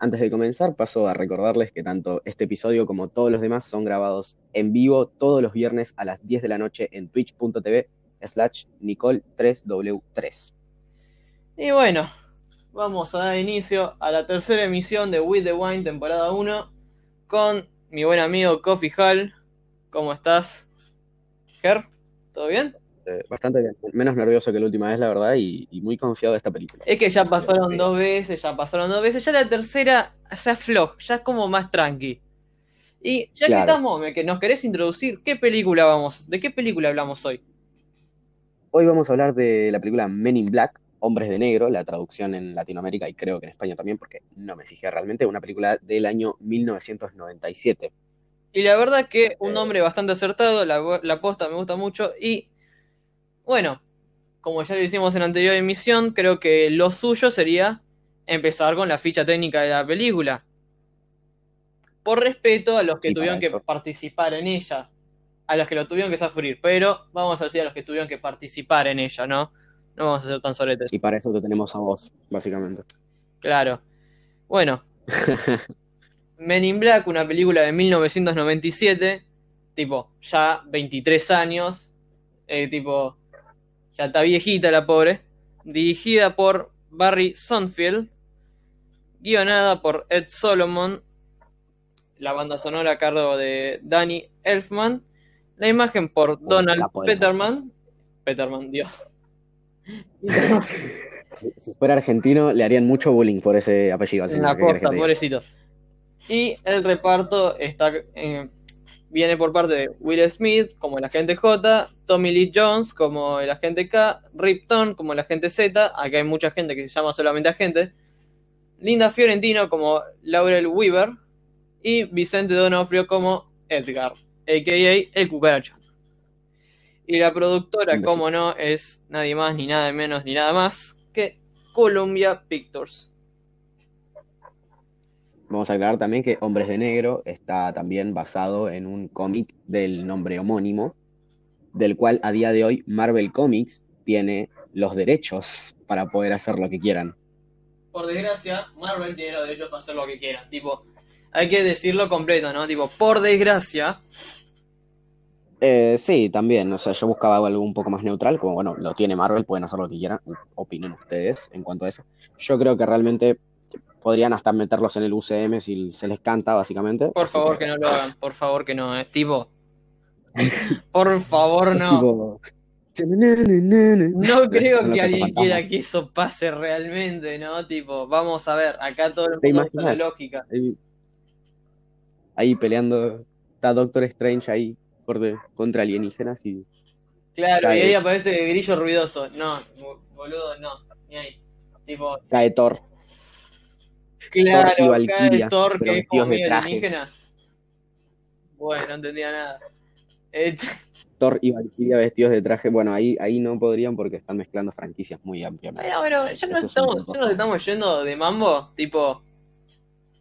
Antes de comenzar, paso a recordarles que tanto este episodio como todos los demás son grabados en vivo todos los viernes a las 10 de la noche en twitch.tv slash Nicole3W3. Y bueno, vamos a dar inicio a la tercera emisión de With the Wine temporada 1 con mi buen amigo Coffee Hall. ¿Cómo estás? Ger, ¿todo bien? Eh, bastante bien. Menos nervioso que la última vez, la verdad, y, y muy confiado de esta película. Es que ya pasaron dos veces, ya pasaron dos veces, ya la tercera se afloja, ya es como más tranqui. Y ya Claro. que estamos, que nos querés introducir, ¿qué película vamos? ¿De qué película hablamos hoy? Hoy vamos a hablar de la película Men in Black, Hombres de Negro, la traducción en Latinoamérica y creo que en España también, porque no me fijé realmente, una película del año 1997. Y la verdad que un Eh. nombre bastante acertado, la, la posta me gusta mucho y bueno, como ya lo hicimos en la anterior emisión, creo que lo suyo sería empezar con la ficha técnica de la película. Por respeto a los que Y tuvieron que participar en ella, a los que lo tuvieron que sufrir, pero vamos a decir a los que tuvieron que participar en ella, ¿no? No vamos a ser tan soletes. Y para eso te tenemos a vos, básicamente. Claro. Bueno, Men in Black, una película de 1997, tipo, ya 23 años, eh, tipo, ya está viejita la pobre, dirigida por Barry Sonfield, guionada por Ed Solomon, la banda sonora a cargo de Danny Elfman, la imagen por Donald. Peterman, Peterman, Dios. Si, si fuera argentino, le harían mucho bullying por ese apellido. al En señor, la ¿qué querés que costa, pobrecito. Y el reparto está eh, viene por parte de Will Smith como el agente J, Tommy Lee Jones como el agente K, Ripton como el agente Z, acá hay mucha gente que se llama solamente agente, Linda Fiorentino como Laurel Weaver y Vicente Donofrio como Edgar, a.k.a. el cucaracho. Y la productora, como no, es nadie más, ni nada menos, ni nada más que Columbia Pictures. Vamos a aclarar también que Hombres de Negro está también basado en un cómic del nombre homónimo, del cual a día de hoy Marvel Comics tiene los derechos para poder hacer lo que quieran. por desgracia, Marvel tiene los derechos para hacer lo que quieran. Tipo, hay que decirlo completo, ¿no? Tipo, por desgracia, Eh, sí, también, o sea, yo buscaba algo un poco más neutral, como bueno, lo tiene Marvel, pueden hacer lo que quieran, opinen ustedes en cuanto a eso. Yo creo que realmente podrían hasta meterlos en el UCM si se les canta, básicamente. por favor que no lo hagan, por favor que no, eh. Tipo, por favor es no. tipo- No creo que alguien quiera que eso pase realmente, ¿no? Tipo, vamos a ver, acá todo el ¿Te mundo usa la lógica. Ahí, ahí peleando, está Doctor Strange ahí por de- contra alienígenas y Claro, y ahí aparece grillo ruidoso. No, bo- boludo, no, ni ahí. Tipo, cae Thor. Claro, y Valkyria, Thor pero que es como de medio traje. alienígena. Bueno, no entendía nada. Eh, Thor y Valkyria vestidos de traje. Bueno, ahí, ahí no podrían porque están mezclando franquicias muy ampliamente. Bueno, bueno, ya un estamos, ya nos estamos yendo de mambo, tipo.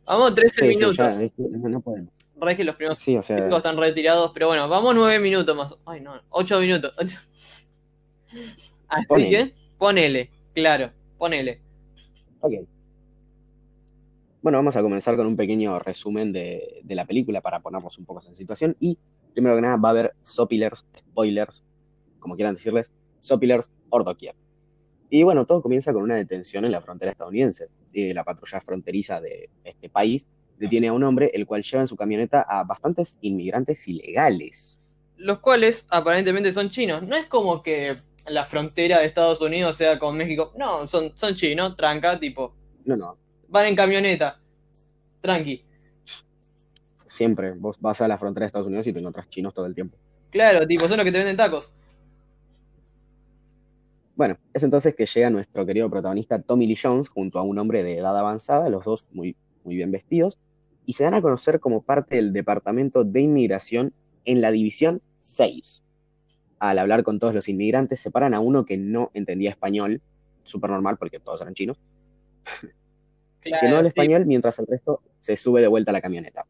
Vamos 13 Sí, sí, minutos. ya, no, no podemos. Re que los primeros Sí, o sea, cinco están retirados, pero bueno, vamos 9 minutos más. Ay, no, 8 minutos. Así Ponele. que, ponele, claro, ponele. ok. Bueno, vamos a comenzar con un pequeño resumen de, de la película para ponernos un poco en situación. Y primero que nada va a haber sopilers, spoilers, como quieran decirles, sopilers por doquier. Y bueno, todo comienza con una detención en la frontera estadounidense. Eh, la patrulla fronteriza de este país detiene a un hombre el cual lleva en su camioneta a bastantes inmigrantes ilegales. Los cuales aparentemente son chinos. No es como que la frontera de Estados Unidos sea con México. No, son, son chinos, tranca, tipo. No, no, Van en camioneta. Tranqui. siempre vos vas a la frontera de Estados Unidos y te encontrás chinos todo el tiempo. Claro, tipo, son los que te venden tacos. Bueno, es entonces que llega nuestro querido protagonista Tommy Lee Jones junto a un hombre de edad avanzada, los dos muy, muy bien vestidos, y se dan a conocer como parte del Departamento de Inmigración en la División 6. Al hablar con todos los inmigrantes, separan a uno que no entendía español, súper normal porque todos eran chinos, que no habla español mientras el resto se sube de vuelta a la camioneta.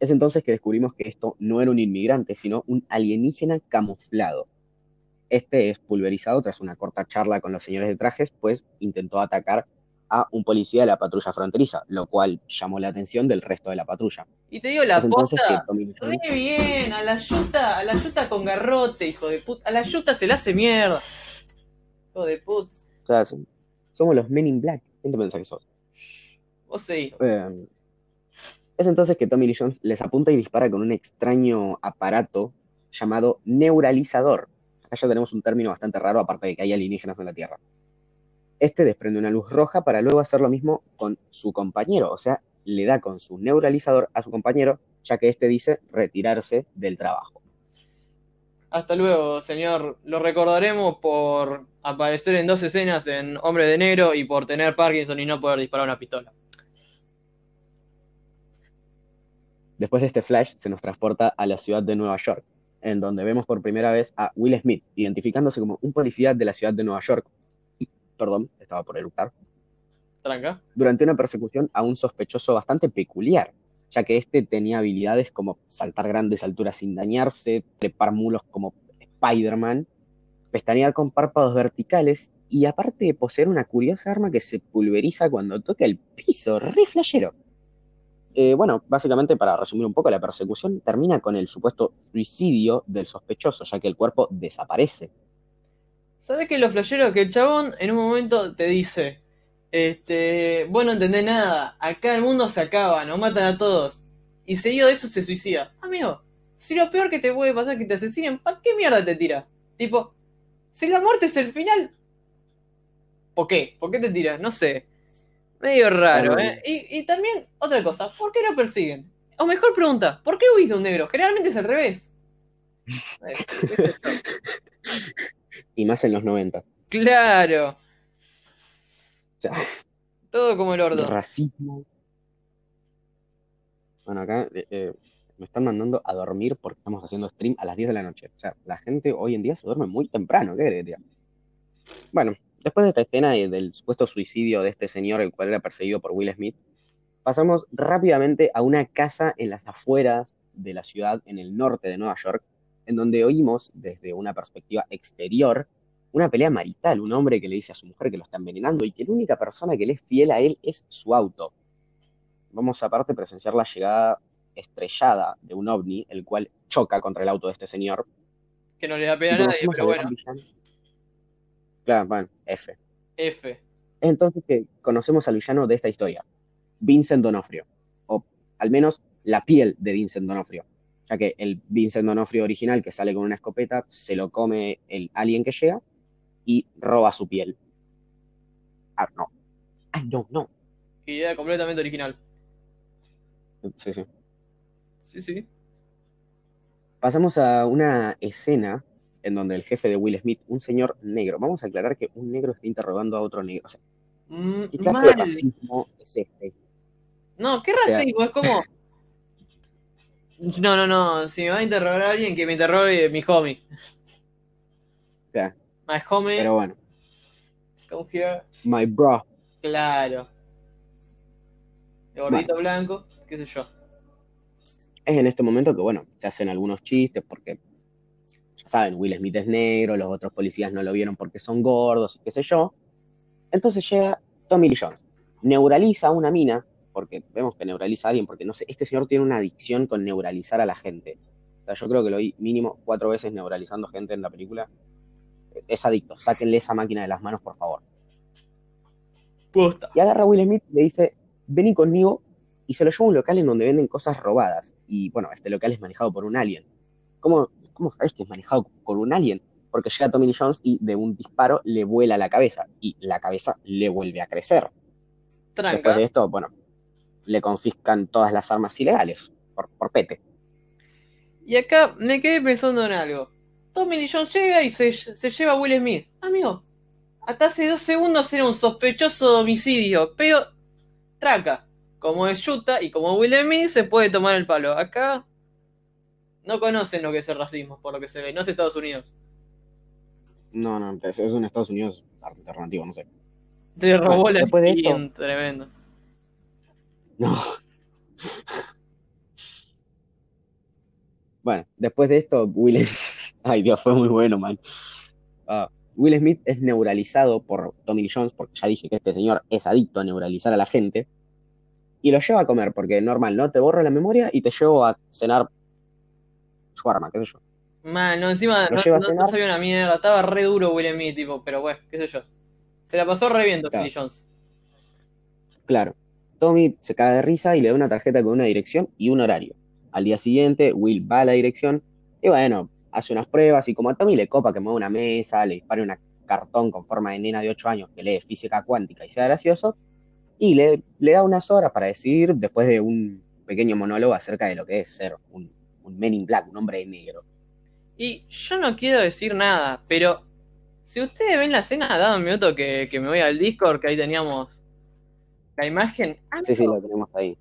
Es entonces que descubrimos que esto no era un inmigrante, sino un alienígena camuflado. Este es pulverizado tras una corta charla con los señores de trajes, pues intentó atacar a un policía de la patrulla fronteriza, lo cual llamó la atención del resto de la patrulla. Y te digo la posta, re bien, a la yuta, a la yuta con garrote, hijo de puta. A la yuta se le hace mierda. Hijo de puta. o sea, son- somos los Men in Black. ¿Quién te pensás que sos? Vos seguís. Eh, es entonces que Tommy Lee Jones les apunta y dispara con un extraño aparato llamado neuralizador. Ya tenemos un término bastante raro, aparte de que hay alienígenas en la Tierra. Este desprende una luz roja para luego hacer lo mismo con su compañero, o sea, le da con su neuralizador a su compañero, ya que este dice retirarse del trabajo. Hasta luego, señor. Lo recordaremos por aparecer en dos escenas en Hombre de Negro y por tener Parkinson y no poder disparar una pistola. Después de este flash, se nos transporta a la ciudad de Nueva York, en donde vemos por primera vez a Will Smith, identificándose como un policía de la ciudad de Nueva York. Perdón, estaba por eructar. Tranca. Durante una persecución a un sospechoso bastante peculiar, ya que este tenía habilidades como saltar grandes alturas sin dañarse, trepar mulos como Spider-Man, pestañear con párpados verticales y aparte de poseer una curiosa arma que se pulveriza cuando toca el piso, re flashero. Eh, bueno, básicamente para resumir un poco, la persecución termina con el supuesto suicidio del sospechoso, ya que el cuerpo desaparece. ¿Sabes qué es lo? Que el chabón en un momento te dice, este, vos no entendés nada, acá el mundo se acaba, nos matan a todos. Y seguido de eso se suicida. Amigo, si lo peor que te puede pasar es que te asesinen, ¿para qué mierda te tira? Tipo, si la muerte es el final, ¿por qué? ¿Por qué te tiras? No sé. Medio raro. ¿eh? Y, y también, otra cosa, ¿por qué lo persiguen? O mejor pregunta, ¿por qué huís de un negro? Generalmente es al revés. Eh. Y más en los 90. Claro. Sea, Todo como el orto. racismo. Bueno, acá eh, eh, me están mandando a dormir porque estamos haciendo stream a las 10 de la noche. O sea, la gente hoy en día se duerme muy temprano, ¿qué crees, tía? Bueno, después de esta escena y del supuesto suicidio de este señor, el cual era perseguido por Will Smith, pasamos rápidamente a una casa en las afueras de la ciudad, en el norte de Nueva York, en donde oímos desde una perspectiva exterior una pelea marital, un hombre que le dice a su mujer que lo está envenenando y que la única persona que le es fiel a él es su auto. Vamos aparte a presenciar la llegada estrellada de un ovni, el cual choca contra el auto de este señor. Que no le da pena a nadie, pero bueno. Claro, bueno, F. F. Es entonces que conocemos al villano de esta historia, Vincent Donofrio, o al menos la piel de Vincent Donofrio, ya que el Vincent Donofrio original que sale con una escopeta se lo come el alien que llega y roba su piel. Ah, no. Ah, no, no. Idea completamente original. Sí, sí. Sí, sí. Pasamos a una escena en donde el jefe de Will Smith, un señor negro, vamos a aclarar que un negro está interrogando a otro negro. O sea, Mm, ¿qué clase de racismo es este? No, qué O sea- racismo, es como. No, no, no. Si me va a interrogar a alguien, que me interrogue mi homie. O sea, My homie, pero bueno, come here. my bro. Claro. De gordito blanco, qué sé yo. Es en este momento que, bueno, se hacen algunos chistes porque, ya saben, Will Smith es negro, los otros policías no lo vieron porque son gordos y qué sé yo. Entonces llega Tommy Lee Jones, neuraliza a una mina, porque vemos que neuraliza a alguien, porque no sé, este señor tiene una adicción con neuralizar a la gente. O sea, yo creo que lo vi mínimo cuatro veces neuralizando gente en la película. Es adicto, sáquenle esa máquina de las manos, por favor. Posta. Y agarra a Will Smith y le dice, vení conmigo, y se lo lleva a un local en donde venden cosas robadas. Y bueno, este local es manejado por un alien. ¿Cómo, cómo sabes que es manejado por un alien? Porque llega Tommy Jones y de un disparo le vuela la cabeza, y la cabeza le vuelve a crecer. Después Tranca. de esto, bueno, le confiscan todas las armas ilegales, por, por pete. Y acá me quedé pensando en algo. Tommy Lee Jones llega y se, se lleva a Will Smith. Amigo, hasta hace dos segundos era un sospechoso de homicidio, pero traca. Como es Utah y como Will Smith se puede tomar el palo. Acá no conocen lo que es el racismo, por lo que se ve. No es Estados Unidos. No, no, es, un Estados Unidos alternativo, no sé. Te robó Bueno, la de esto- tremendo. No. Bueno, después de esto, Will. Ay, Dios, fue muy bueno, man. Ah, Will Smith es neuralizado por Tommy Lee Jones, porque ya dije que este señor es adicto a neuralizar a la gente, y lo lleva a comer, porque normal, ¿no? Te borro la memoria y te llevo a cenar shawarma, qué sé yo. Man, no, encima no, no- no sabía una mierda, estaba re duro Will Smith, tipo, pero bueno, qué sé yo. Se la pasó re bien Tommy Claro. Lee Jones. Claro. Tommy se cae de risa y le da una tarjeta con una dirección y un horario. Al día siguiente, Will va a la dirección y bueno, hace unas pruebas y como a Tommy le copa que mueva una mesa, le dispare un cartón con forma de nena de 8 años que lee física cuántica y sea gracioso, y le, le da unas horas para decidir después de un pequeño monólogo acerca de lo que es ser un, un Men in Black, un hombre negro. Y yo no quiero decir nada, pero si ustedes ven la escena, dame un minuto que, que me voy al Discord, que ahí teníamos la imagen. Ah, Sí, sí, lo tenemos ahí.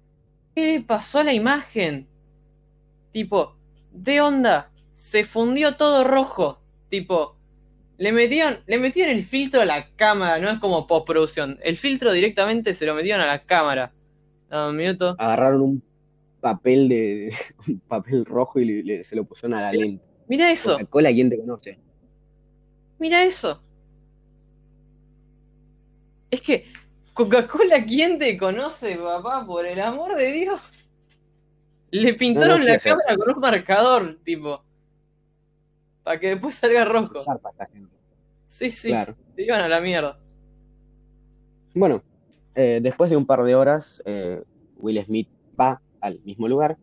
¿Qué le pasó a la imagen? Tipo, ¿de onda? Se fundió todo rojo. Tipo, le metieron, le metieron el filtro a la cámara, no es como postproducción. El filtro directamente se lo metieron a la cámara. Dame un minuto. Agarraron un papel de un papel rojo y le- le- se lo pusieron a la lente. Mira eso, Coca-Cola, ¿quién te conoce? mira eso. Es que Coca-Cola, ¿quién te conoce, papá? Por el amor de Dios. Le pintaron sí, la sí, cámara sí, con un marcador, tipo. Para que después salga gente. Sí, sí, Claro. se iban a la mierda. Bueno, eh, después de un par de horas, eh, Will Smith va al mismo lugar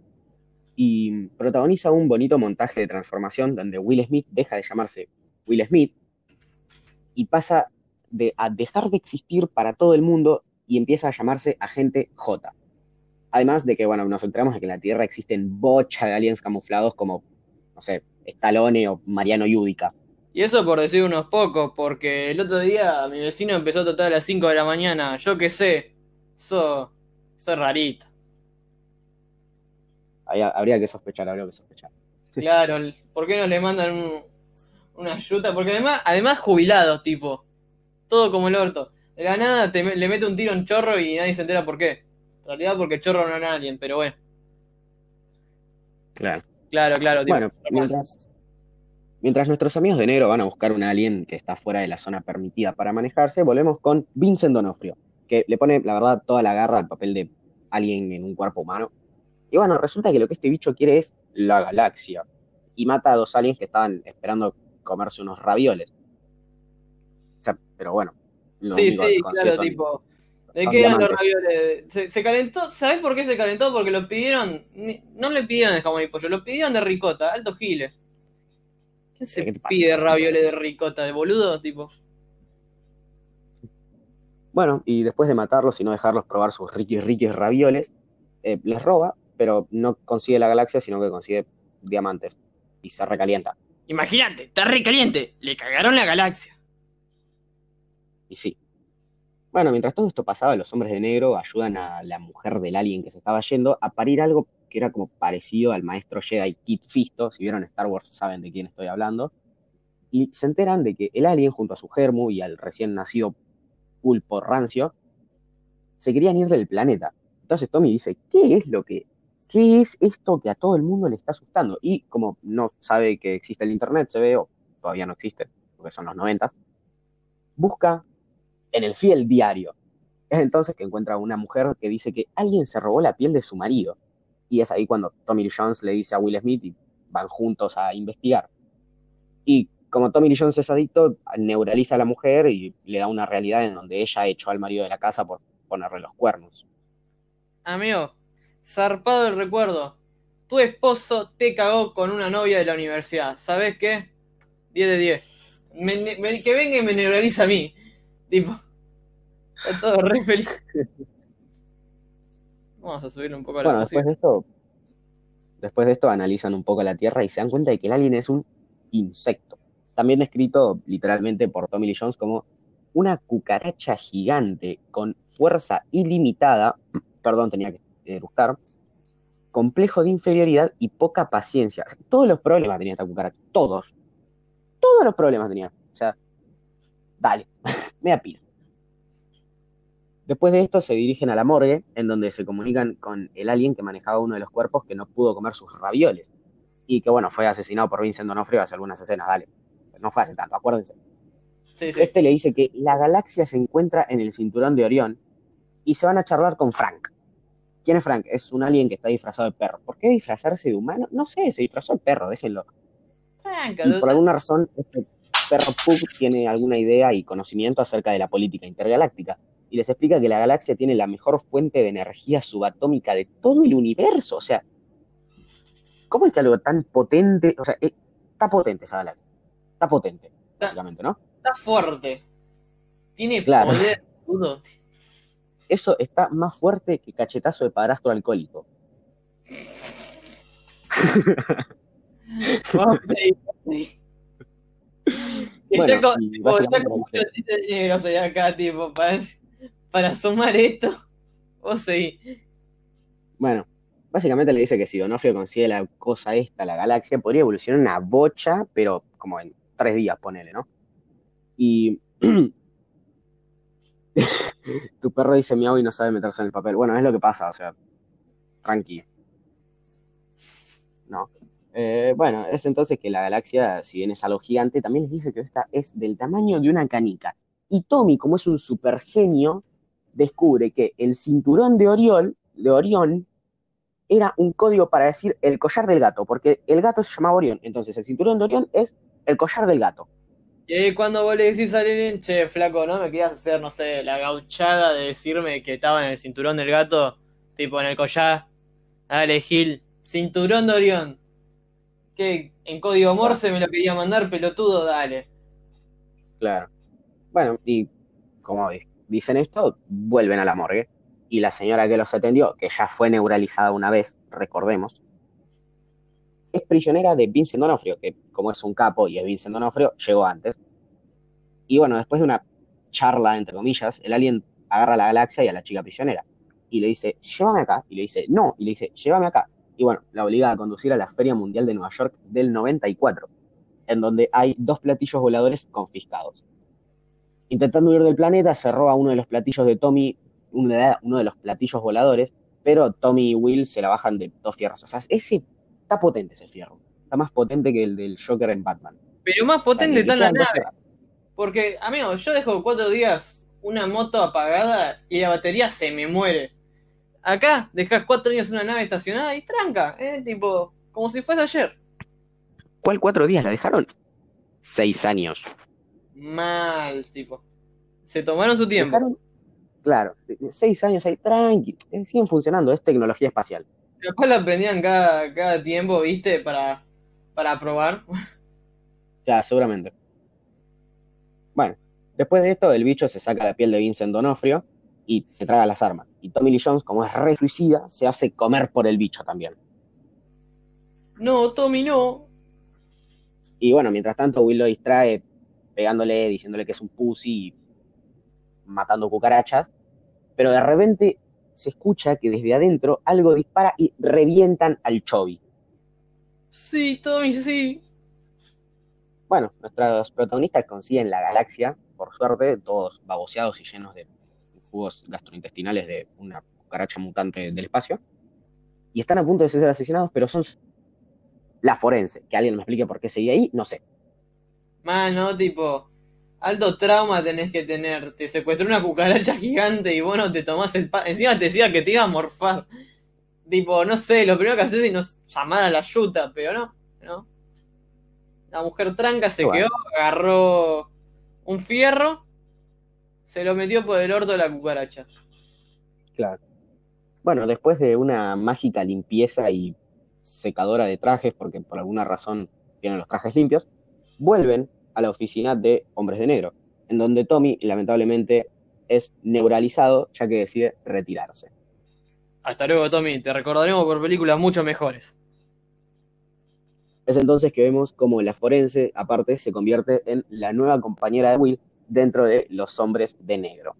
y protagoniza un bonito montaje de transformación donde Will Smith deja de llamarse Will Smith y pasa de, a dejar de existir para todo el mundo y empieza a llamarse Agente J. Además de que, bueno, nos enteramos de que en la Tierra existen bocha de aliens camuflados como, no sé, Stallone o Mariano Yudica. Y eso por decir unos pocos, porque el otro día mi vecino empezó a tratar a las 5 de la mañana. Yo qué sé, eso, es rarito. Ahí habría que sospechar, habría que sospechar. Claro, ¿por qué no le mandan un- una ayuda? Porque además, además jubilados, tipo. Todo como el orto. De la nada te le mete un tiro a un chorro y nadie se entera por qué. En realidad porque el chorro no es alguien, pero bueno. Claro. Claro, claro, Bueno, mientras, mientras nuestros amigos de negro van a buscar un alien que está fuera de la zona permitida para manejarse, volvemos con Vincent Donofrio, que le pone, la verdad, toda la garra al papel de alien en un cuerpo humano. Y bueno, resulta que lo que este bicho quiere es la galaxia. Y mata a dos aliens que estaban esperando comerse unos ravioles. O sea, pero bueno. lo Sí, sí, claro, son- tipo. ¿De qué eran los ravioles? Se, se calentó, ¿sabes por qué se calentó? Porque lo pidieron, ni- no le pidieron de jamón y pollo, lo pidieron de ricota, alto giles. ¿Quién se pide ravioles de ricota? ¿De boludo? Tipo. Bueno, y después de matarlos y no dejarlos probar sus riquis riquis ravioles, eh, les roba, pero no consigue la galaxia, sino que consigue diamantes. Y se recalienta. Imagínate, está re caliente, le cagaron la galaxia. Y sí. Bueno, mientras todo esto pasaba, los hombres de negro ayudan a la mujer del alien que se estaba yendo a parir algo que era como parecido al maestro Jedi Kit Fisto. Si vieron Star Wars saben de quién estoy hablando. Y se enteran de que el alien, junto a su germu y al recién nacido pulpo rancio, se querían ir del planeta. Entonces Tommy dice, ¿qué es lo que, qué es esto que a todo el mundo le está asustando? Y como no sabe que existe el internet, se ve, o todavía no existe, porque son los noventas, busca en el fiel diario. Es entonces que encuentra una mujer que dice que alguien se robó la piel de su marido. Y es ahí cuando Tommy Lee Jones le dice a Will Smith y van juntos a investigar. Y como Tommy Lee Jones es adicto, neuraliza a la mujer y le da una realidad en donde ella echó al marido de la casa por ponerle los cuernos. Amigo, zarpado el recuerdo. Tu esposo te cagó con una novia de la universidad. ¿Sabes qué? 10 de 10. Me- me- que venga y me neuraliza a mí. Tipo, está todo re feliz. Vamos a subirle un poco la Bueno, música. después de esto, después de esto analizan un poco la Tierra y se dan cuenta de que el alien es un insecto. También descrito literalmente por Tommy Lee Jones como una cucaracha gigante con fuerza ilimitada, perdón, tenía que eructar, complejo de inferioridad y poca paciencia. Todos los problemas tenía esta cucaracha, todos. Todos los problemas tenía. O sea, dale, me da pila. Después de esto se dirigen a la morgue, en donde se comunican con el alien que manejaba uno de los cuerpos que no pudo comer sus ravioles. Y que bueno, fue asesinado por Vincent Donofrio hace algunas escenas, dale. No fue hace tanto, acuérdense. Sí, sí. Este le dice que la galaxia se encuentra en el cinturón de Orión y se van a charlar con Frank. ¿Quién es Frank? Es un alien que está disfrazado de perro. ¿Por qué disfrazarse de humano? No sé, se disfrazó de perro, déjenlo. Y dude. por alguna razón, este perro Pug tiene alguna idea y conocimiento acerca de la política intergaláctica. Y les explica que la galaxia tiene la mejor fuente de energía subatómica de todo el universo. O sea, ¿cómo es que algo tan potente? O sea, eh, está potente esa galaxia. Está potente, básicamente, ¿no? Está fuerte. Tiene Claro. poder, dudo. Eso está más fuerte que cachetazo de padrastro alcohólico. Bueno, ya con, y ya negros ahí acá, tipo, para, para sumar esto. Vos seguís. Bueno, básicamente le dice que si Donofrio consigue la cosa esta, la galaxia, podría evolucionar una bocha, pero como en tres días, ponele, ¿no? Y tu perro dice miau y no sabe meterse en el papel. Bueno, es lo que pasa, o sea, tranqui. No. Eh, bueno, es entonces que la galaxia, si bien es algo gigante, también les dice que esta es del tamaño de una canica. Y Tommy, como es un super genio, descubre que el cinturón de Orión, de Orión era un código para decir el collar del gato, porque el gato se llamaba Orión. Entonces, el cinturón de Orión es el collar del gato. Y ahí cuando vos le decís a Lenin, che, flaco, ¿no? Me querías hacer, no sé, la gauchada de decirme que estaba en el cinturón del gato, tipo en el collar. Dale, Gil, cinturón de Orión. ¿Qué? ¿En código Morse me lo quería mandar, pelotudo? Dale. Claro. Bueno, y como di- dicen esto, vuelven a la morgue. Y la señora que los atendió, que ya fue neuralizada una vez, recordemos, es prisionera de Vincent Donofrio, que como es un capo y es Vincent Donofrio, llegó antes. Y bueno, después de una charla, entre comillas, el alien agarra a la galaxia y a la chica prisionera. Y le dice, llévame acá. Y le dice, no. Y le dice, llévame acá. Y bueno, la obliga a conducir a la Feria Mundial de Nueva York del 94, en donde hay dos platillos voladores confiscados. Intentando huir del planeta, se roba uno de los platillos de Tommy, uno de, los platillos voladores, pero Tommy y Will se la bajan de dos fierros. O sea, ese está potente ese fierro. Está más potente que el del Joker en Batman. Pero más potente está la nave. fierros. Porque, amigo, yo dejo cuatro días una moto apagada y la batería se me muere. Acá dejas cuatro días una nave estacionada y tranca, ¿eh? Tipo, como si fuese ayer. ¿Cuál cuatro días la dejaron? Seis años. Mal, tipo. Se tomaron su tiempo. Dejaron, claro, seis años ahí, tranqui. eh, Siguen funcionando, es tecnología espacial. Después la prendían cada, cada tiempo, ¿viste? Para, para probar. Ya, seguramente. Bueno, después de esto, el bicho se saca la piel de Vincent Donofrio y se traga las armas. Y Tommy Lee Jones, como es re suicida, se hace comer por el bicho también. No, Tommy, no. Y bueno, mientras tanto, Will lo distrae pegándole, diciéndole que es un pussy y matando cucarachas. Pero de repente se escucha que desde adentro algo dispara y revientan al Chovy. Sí, Tommy, sí. Bueno, nuestros protagonistas consiguen la galaxia, por suerte, todos baboseados y llenos de jugos gastrointestinales de una cucaracha mutante del espacio. Y están a punto de ser asesinados, pero son la forense. Que alguien me explique por qué seguía ahí, no sé. Mano, tipo, alto trauma tenés que tener. Te secuestró una cucaracha gigante y vos no te tomás el pan. Encima te decía que te iba a morfar. Tipo, no sé, lo primero que haces es no llamar a la yuta, pero no, ¿no? La mujer tranca se Bueno. quedó, agarró un fierro, se lo metió por el orto de la cucaracha. Claro. Bueno, después de una mágica limpieza y secadora de trajes, porque por alguna razón tienen los trajes limpios, vuelven a la oficina de Hombres de Negro, en donde Tommy, lamentablemente, es neuralizado, ya que decide retirarse. Hasta luego, Tommy, te recordaremos por películas mucho mejores. Es entonces que vemos cómo la forense, aparte, se convierte en la nueva compañera de Will dentro de los Hombres de Negro.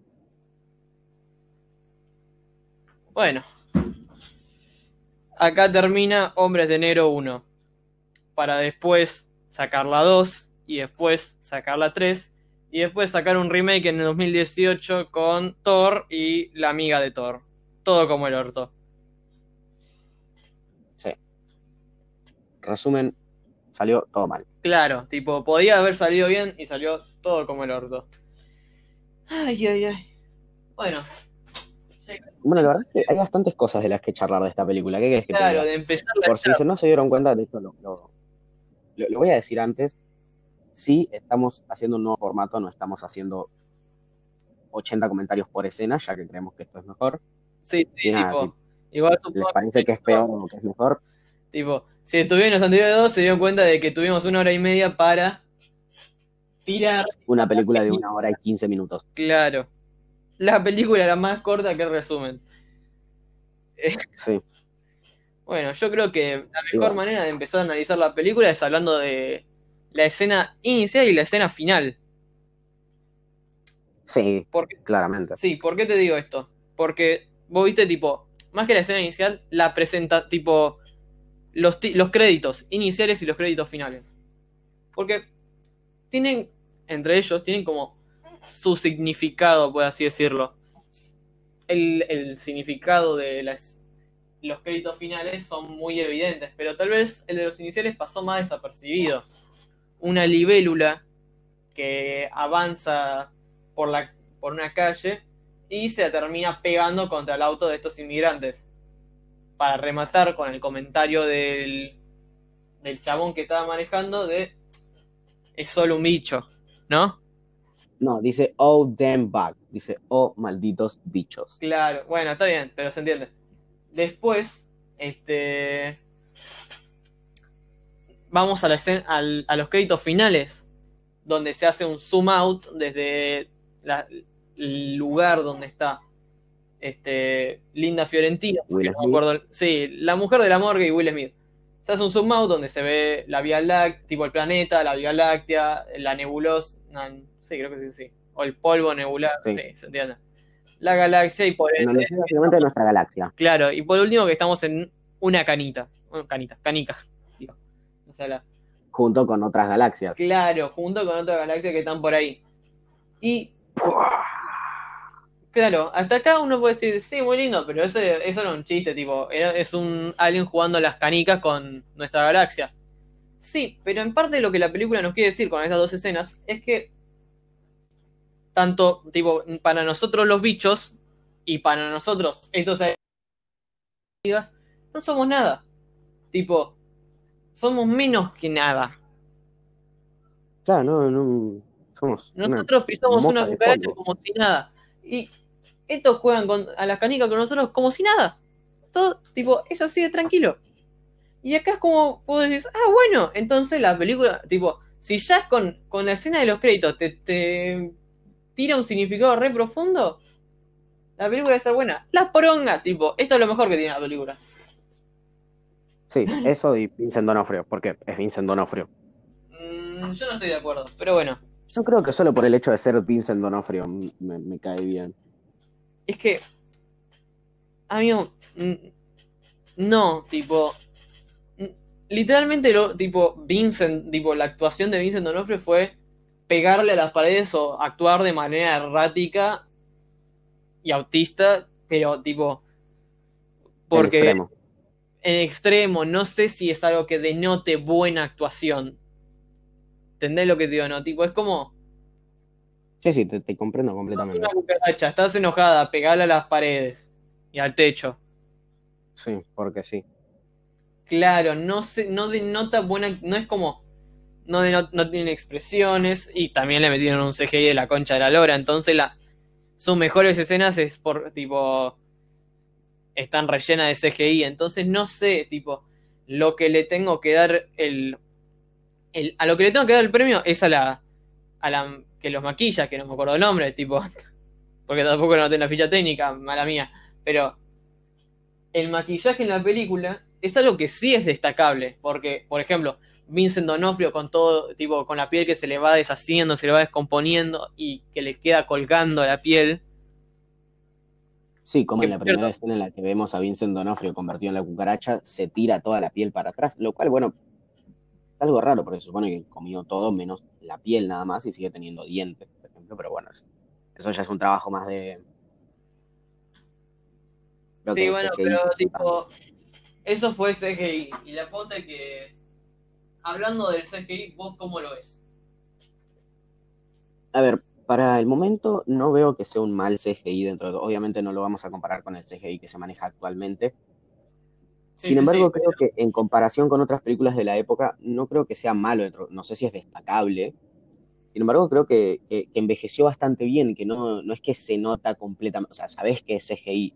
Bueno, acá termina Hombres de Negro 1. Para después sacar la 2 y después sacar la 3 y después sacar un remake en el 2018 con Thor y la amiga de Thor. Todo como el orto. Sí. Resumen, salió todo mal. Claro, tipo, podía haber salido bien y salió todo como el orto. Ay, ay, ay. Bueno. Sí, Bueno, la verdad es que hay bastantes cosas de las que charlar de esta película. ¿Qué querés que te claro, de empezar Por si no se dieron cuenta, de esto lo, lo- lo- lo voy a decir antes. Sí, estamos haciendo un nuevo formato, no estamos haciendo 80 comentarios por escena, ya que creemos que esto es mejor. Sí, sí, nada, tipo. Igual ¿Les parece que es peor o que es mejor? Tipo, si estuvieron los anteriores dos, se dieron cuenta de que tuvimos una hora y media para tirar, Una película de una hora y 15 minutos. claro. La película era más corta que el resumen. Sí, Bueno, yo creo que la mejor manera de empezar a analizar la película es hablando de la escena inicial y la escena final. sí, Porque, claramente. sí, ¿por qué te digo esto? Porque vos viste, tipo, más que la escena inicial, la presenta, tipo, los, los créditos iniciales y los créditos finales. Porque tienen, entre ellos, tienen como su significado, por así decirlo. El, significado de las, los créditos finales son muy evidentes, pero tal vez el de los iniciales pasó más desapercibido. Una libélula que avanza por, la, por una calle y se termina pegando contra el auto de estos inmigrantes. Para rematar con el comentario del, del chabón que estaba manejando de es solo un bicho, ¿no? No, dice oh damn bug. Dice oh malditos bichos. Claro, bueno, está bien, pero se entiende. Después, este. Vamos a, la escena- al- a los créditos finales, donde se hace un zoom out desde la- el lugar donde está este, Linda Fiorentina. Will no me Smith. acuerdo- sí, la mujer de la morgue y Will Smith. Se hace un zoom out donde se ve la Vía Láctea, tipo el planeta, la Vía Láctea, la nebulosa. no, sí, creo que sí, sí. O el polvo nebular, sí, Sí. se entiende. La galaxia y por No, ende, no, básicamente nuestra galaxia. Claro, y por último que estamos en una canita. Bueno, canita, canica. digo. O sea, la- Junto con otras galaxias. claro, junto con otras galaxias que están por ahí. Y claro, hasta acá uno puede decir, sí, muy lindo, pero ese, eso era un chiste, tipo, era- es un alguien jugando a las canicas con nuestra galaxia. Sí, pero en parte lo que la película nos quiere decir con estas dos escenas es que tanto, tipo, para nosotros los bichos y para nosotros estos aliens, no somos nada. Tipo, somos menos que nada. Claro, no, no. Somos. Nosotros pisamos una cucaracha como si nada. Y estos juegan con, a las canicas con nosotros como si nada. Todo, tipo, es así de tranquilo. Y acá es como, vos decís, ah, bueno, entonces la película, tipo, si ya es con, con la escena de los créditos te, te tira un significado re profundo, la película debe ser buena. La poronga, tipo, esto es lo mejor que tiene la película. Sí, eso y Vincent Donofrio, porque es Vincent Donofrio. Mm, yo no estoy de acuerdo, pero bueno. Yo creo que solo por el hecho de ser Vincent Donofrio me, me cae bien. Es que. Amigo. No, tipo. Literalmente, lo, tipo, Vincent, tipo, la actuación de Vincent Donofrio fue pegarle a las paredes o actuar de manera errática y autista, pero tipo. En Porque extremo. en extremo, no sé si es algo que denote buena actuación. ¿Entendés lo que te digo? No, tipo, es como. Sí, sí, te, te comprendo completamente. Una cucaracha, estás enojada, pegale a las paredes y al techo. Sí, porque sí. Claro, no se, no denota buena, no es como, no, no tienen expresiones y también le metieron un CGI de la concha de la lora, entonces la, sus mejores escenas es por, tipo, están rellenas de CGI, entonces no sé, tipo, lo que le tengo que dar el, el, a lo que le tengo que dar el premio es a la, a la que los maquilla, que no me acuerdo el nombre, tipo, porque tampoco no tengo la ficha técnica, mala mía, pero el maquillaje en la película es algo que sí es destacable, porque, por ejemplo, Vincent Donofrio con todo, tipo, con la piel que se le va deshaciendo, se le va descomponiendo y que le queda colgando la piel. Sí, como en la primera escena en la que vemos a Vincent Donofrio convertido en la cucaracha, se tira toda la piel para atrás, lo cual, bueno, algo raro, porque se supone que comió todo menos la piel nada más y sigue teniendo dientes, por ejemplo, pero bueno, es- eso ya es un trabajo más de... creo Sí, bueno, pero tipo, eso fue CGI. Y la posta es que, hablando del CGI, ¿vos cómo lo ves? A ver, para el momento no veo que sea un mal CGI dentro de todo. Obviamente no lo vamos a comparar con el CGI que se maneja actualmente. Sí, Sin embargo, sí, creo que en comparación con otras películas de la época, no creo que sea malo, no sé si es destacable. Sin embargo, creo que, que- que envejeció bastante bien, que no, no es que se nota completamente, o sea, sabes que es CGI,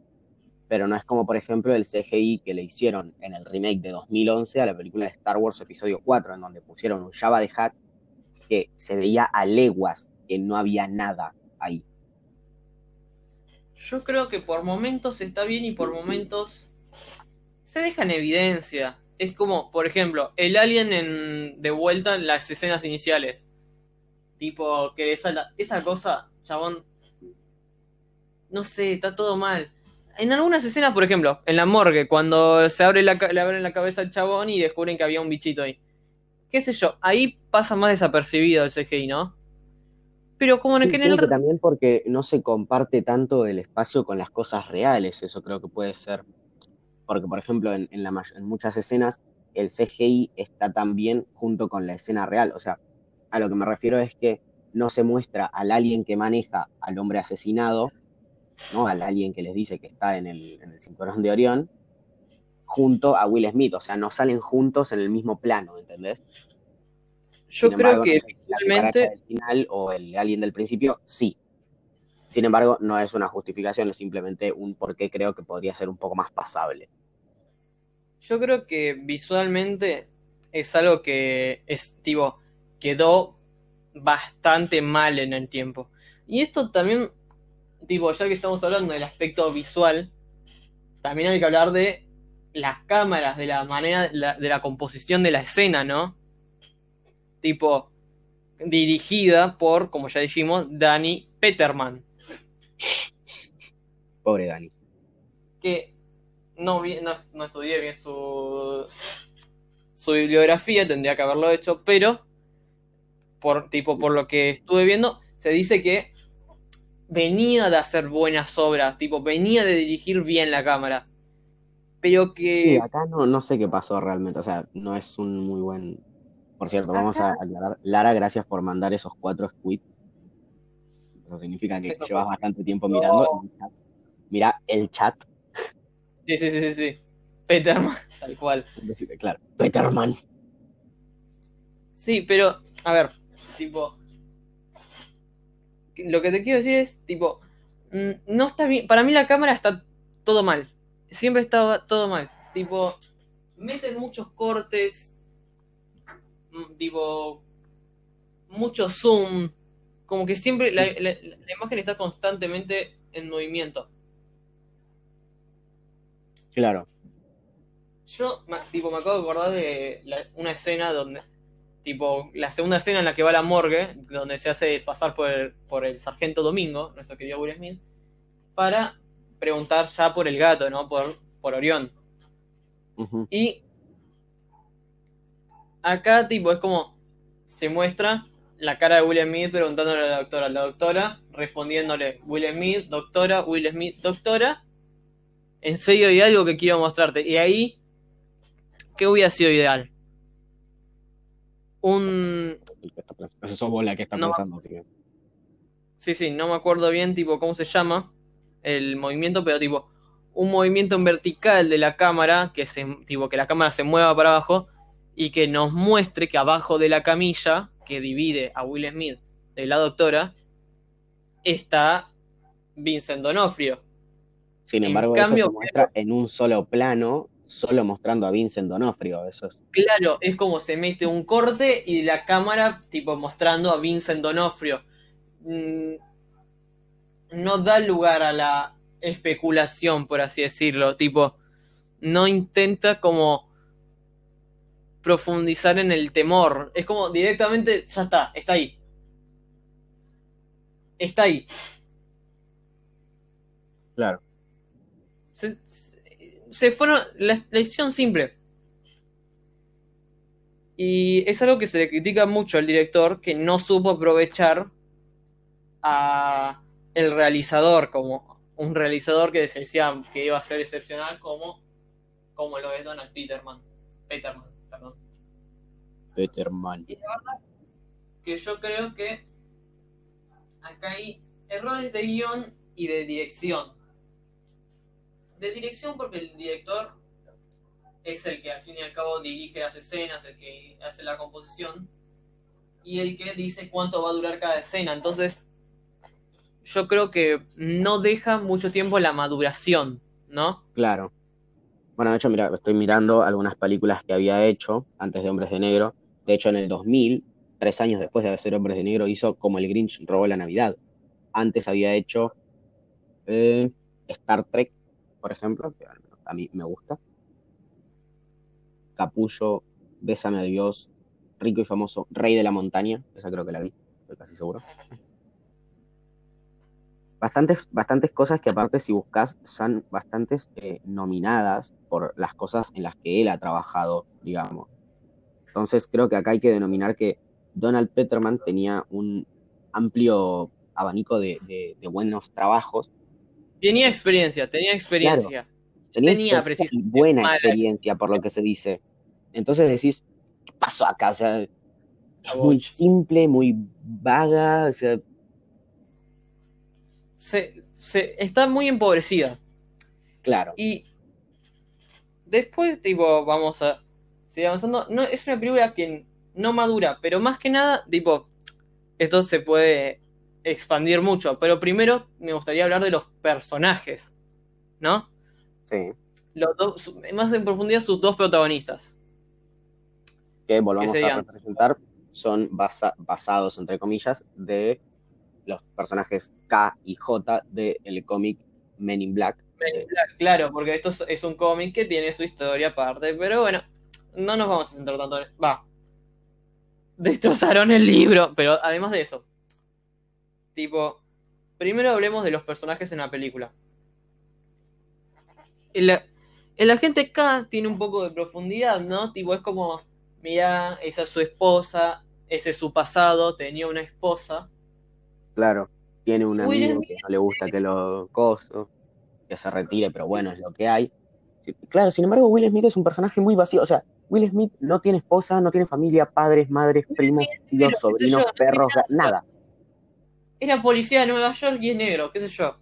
pero no es como, por ejemplo, el CGI que le hicieron en el remake de 2011 a la película de Star Wars Episodio 4, en donde pusieron un Jabba de Hutt que se veía a leguas que no había nada ahí. Yo creo que por momentos está bien y por momentos se deja en evidencia. Es como, por ejemplo, el alien en, de vuelta en las escenas iniciales. Tipo, que esa, esa cosa, chabón, no sé, está todo mal. En algunas escenas, por ejemplo, en la morgue, cuando se abre la, le abren la cabeza al chabón y descubren que había un bichito ahí. Qué sé yo, ahí pasa más desapercibido el CGI, ¿no? Pero como en que el... que también porque no se comparte tanto el espacio con las cosas reales, eso creo que puede ser. Porque, por ejemplo, en, en la, may- en muchas escenas el CGI está también junto con la escena real. O sea, a lo que me refiero es que no se muestra al alien que maneja al hombre asesinado, ¿no? Al alien que les dice que está en el, en el cinturón de Orión, junto a Will Smith. O sea, no salen juntos en el mismo plano, ¿entendés? Yo Sin creo embargo, que no la cucaracha del final o el alien del principio, sí. Sin embargo, no es una justificación, es simplemente un por qué creo que podría ser un poco más pasable. Yo creo que visualmente es algo que es, tipo, quedó bastante mal en el tiempo. Y esto también, tipo, ya que estamos hablando del aspecto visual, también hay que hablar de las cámaras, de la manera, la- de la composición de la escena, ¿no? Tipo, dirigida por, como ya dijimos, Danny Peterman. Pobre Dani. que no, no, no estudié bien su, su bibliografía, tendría que haberlo hecho, pero por, tipo, por lo que estuve viendo, se dice que venía de hacer buenas obras, tipo, venía de dirigir bien la cámara, pero Sí, que acá no, no sé qué pasó realmente, o sea, no es un muy buen... Por cierto, vamos a aclarar. Lara, gracias por mandar esos cuatro squid. Eso significa que eso llevas fue. bastante tiempo mirando. No. el chat. Mira el chat. Sí, sí, sí, sí, sí. Peterman, tal cual. Claro, Peterman. Sí, pero, a ver, tipo, lo que te quiero decir es, tipo, mm, no está bien, para mí la cámara está todo mal, siempre estaba todo mal, tipo, meten muchos cortes, mm, tipo, mucho zoom, como que siempre la, la- la imagen está constantemente en movimiento. Claro. Yo, tipo, me acabo de acordar de la- una escena donde, tipo, la segunda escena en la que va a la morgue, donde se hace pasar por el, por el sargento Domingo, nuestro querido Will Smith, para preguntar ya por el gato, ¿no? Por, por Orión. Y acá, tipo, es como se muestra la cara de Will Smith preguntándole a la doctora, la doctora respondiéndole, Will Smith, doctora, Will Smith, doctora, en serio hay algo que quiero mostrarte. Y ahí, ¿qué hubiera sido ideal? Un... Esa sos vos la que está No, pensando. sí, sí, no me acuerdo bien, tipo, cómo se llama el movimiento, pero tipo, un movimiento en vertical de la cámara, que se, tipo, que la cámara se mueva para abajo y que nos muestre que abajo de la camilla que divide a Will Smith de la doctora está Vincent Donofrio. Sin En embargo, cambio, eso se muestra en un solo plano, solo mostrando a Vincent Donofrio. Eso es. Claro, es como se mete un corte y la cámara, tipo, mostrando a Vincent Donofrio. Mm, No da lugar a la especulación, por así decirlo. Tipo, no intenta como profundizar en el temor. Es como directamente, ya está, está ahí. Está ahí. Claro. Se, se fueron. La, la hicieron simple. Y es algo que se le critica mucho al director, que no supo aprovechar a el realizador como un realizador que se decía que iba a ser excepcional como, como lo es Donald Peterman. Peterman, perdón. Peterman. Y la verdad que yo creo que acá hay errores de guion y de dirección. De dirección porque el director es el que al fin y al cabo dirige las escenas, el que hace la composición y el que dice cuánto va a durar cada escena. Entonces, yo creo que no deja mucho tiempo la maduración, ¿no? Claro. Bueno, de hecho, mira, estoy mirando algunas películas que había hecho antes de Hombres de Negro. De hecho, en el 2000, tres años después de hacer Hombres de Negro, hizo Como el Grinch robó la Navidad. Antes había hecho eh, Star Trek, por ejemplo, que a mí me gusta. Capullo, Bésame a Dios, Rico y Famoso, Rey de la Montaña, esa creo que la vi, estoy casi seguro. Bastantes, bastantes cosas que aparte si buscas son bastantes eh, nominadas por las cosas en las que él ha trabajado, digamos. Entonces creo que acá hay que denominar que Donald Petterman tenía un amplio abanico de, buenos trabajos. Tenía experiencia, tenía experiencia. tenía, buena experiencia, por lo que se dice. Entonces decís, ¿qué pasó acá? O sea, muy simple, muy vaga, o sea... Se, está muy empobrecida. Claro. Y después, tipo, vamos a seguir avanzando. No, es una película que no madura, pero más que nada, tipo, esto se puede expandir mucho. Pero primero me gustaría hablar de los personajes, ¿no? Sí. Los dos, más en profundidad sus dos protagonistas. Que volvamos a representar, son basados, entre comillas, de los personajes K y J del cómic Men in Black. Men in Black, claro, porque esto es un cómic que tiene su historia aparte, pero bueno, no nos vamos a centrar tanto en... Va, destrozaron el libro. Pero además de eso, tipo, primero hablemos de los personajes en la película. El, agente K tiene un poco de profundidad, ¿no? Tipo, es como, mira, esa es su esposa, ese es su pasado, tenía una esposa. Claro, tiene un amigo que no le gusta que lo coso, que se retire, pero bueno, es lo que hay. Claro, sin embargo, Will Smith es un personaje muy vacío, o sea, Will Smith no tiene esposa, no tiene familia, padres, madres, primos, tíos, sobrinos, perros, nada. Era policía de Nueva York y es negro, qué sé yo.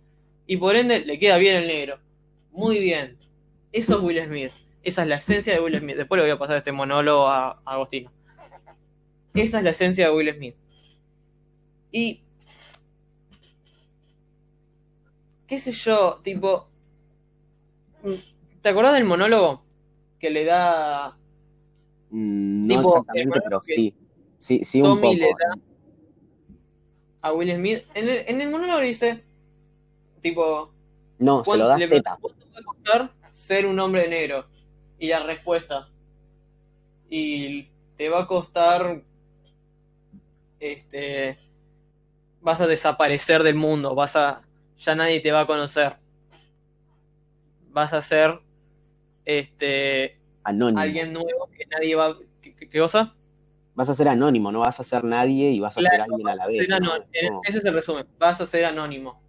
Y por ende le queda bien el negro. Muy bien. Eso es Will Smith. Esa es la esencia de Will Smith. Después le voy a pasar este monólogo a, Agostino. Esa es la esencia de Will Smith. Y. ¿Qué sé yo? Tipo. ¿Te acordás del monólogo? Que le da Mm, no exactamente, pero sí. Sí, sí, un poco. A Will Smith. En el, en el monólogo dice, tipo. No, se lo da le ¿Cuánto va a costar ser un hombre negro? Y la respuesta. Y te va a costar. Este. Vas a desaparecer del mundo. Vas a. Ya nadie te va a conocer. Vas a ser. Este Alguien nuevo que nadie va. ¿Qué, cosa? Vas a ser anónimo, no vas a ser nadie y vas a ser alguien a la vez. Ese es el resumen. Vas a ser anónimo.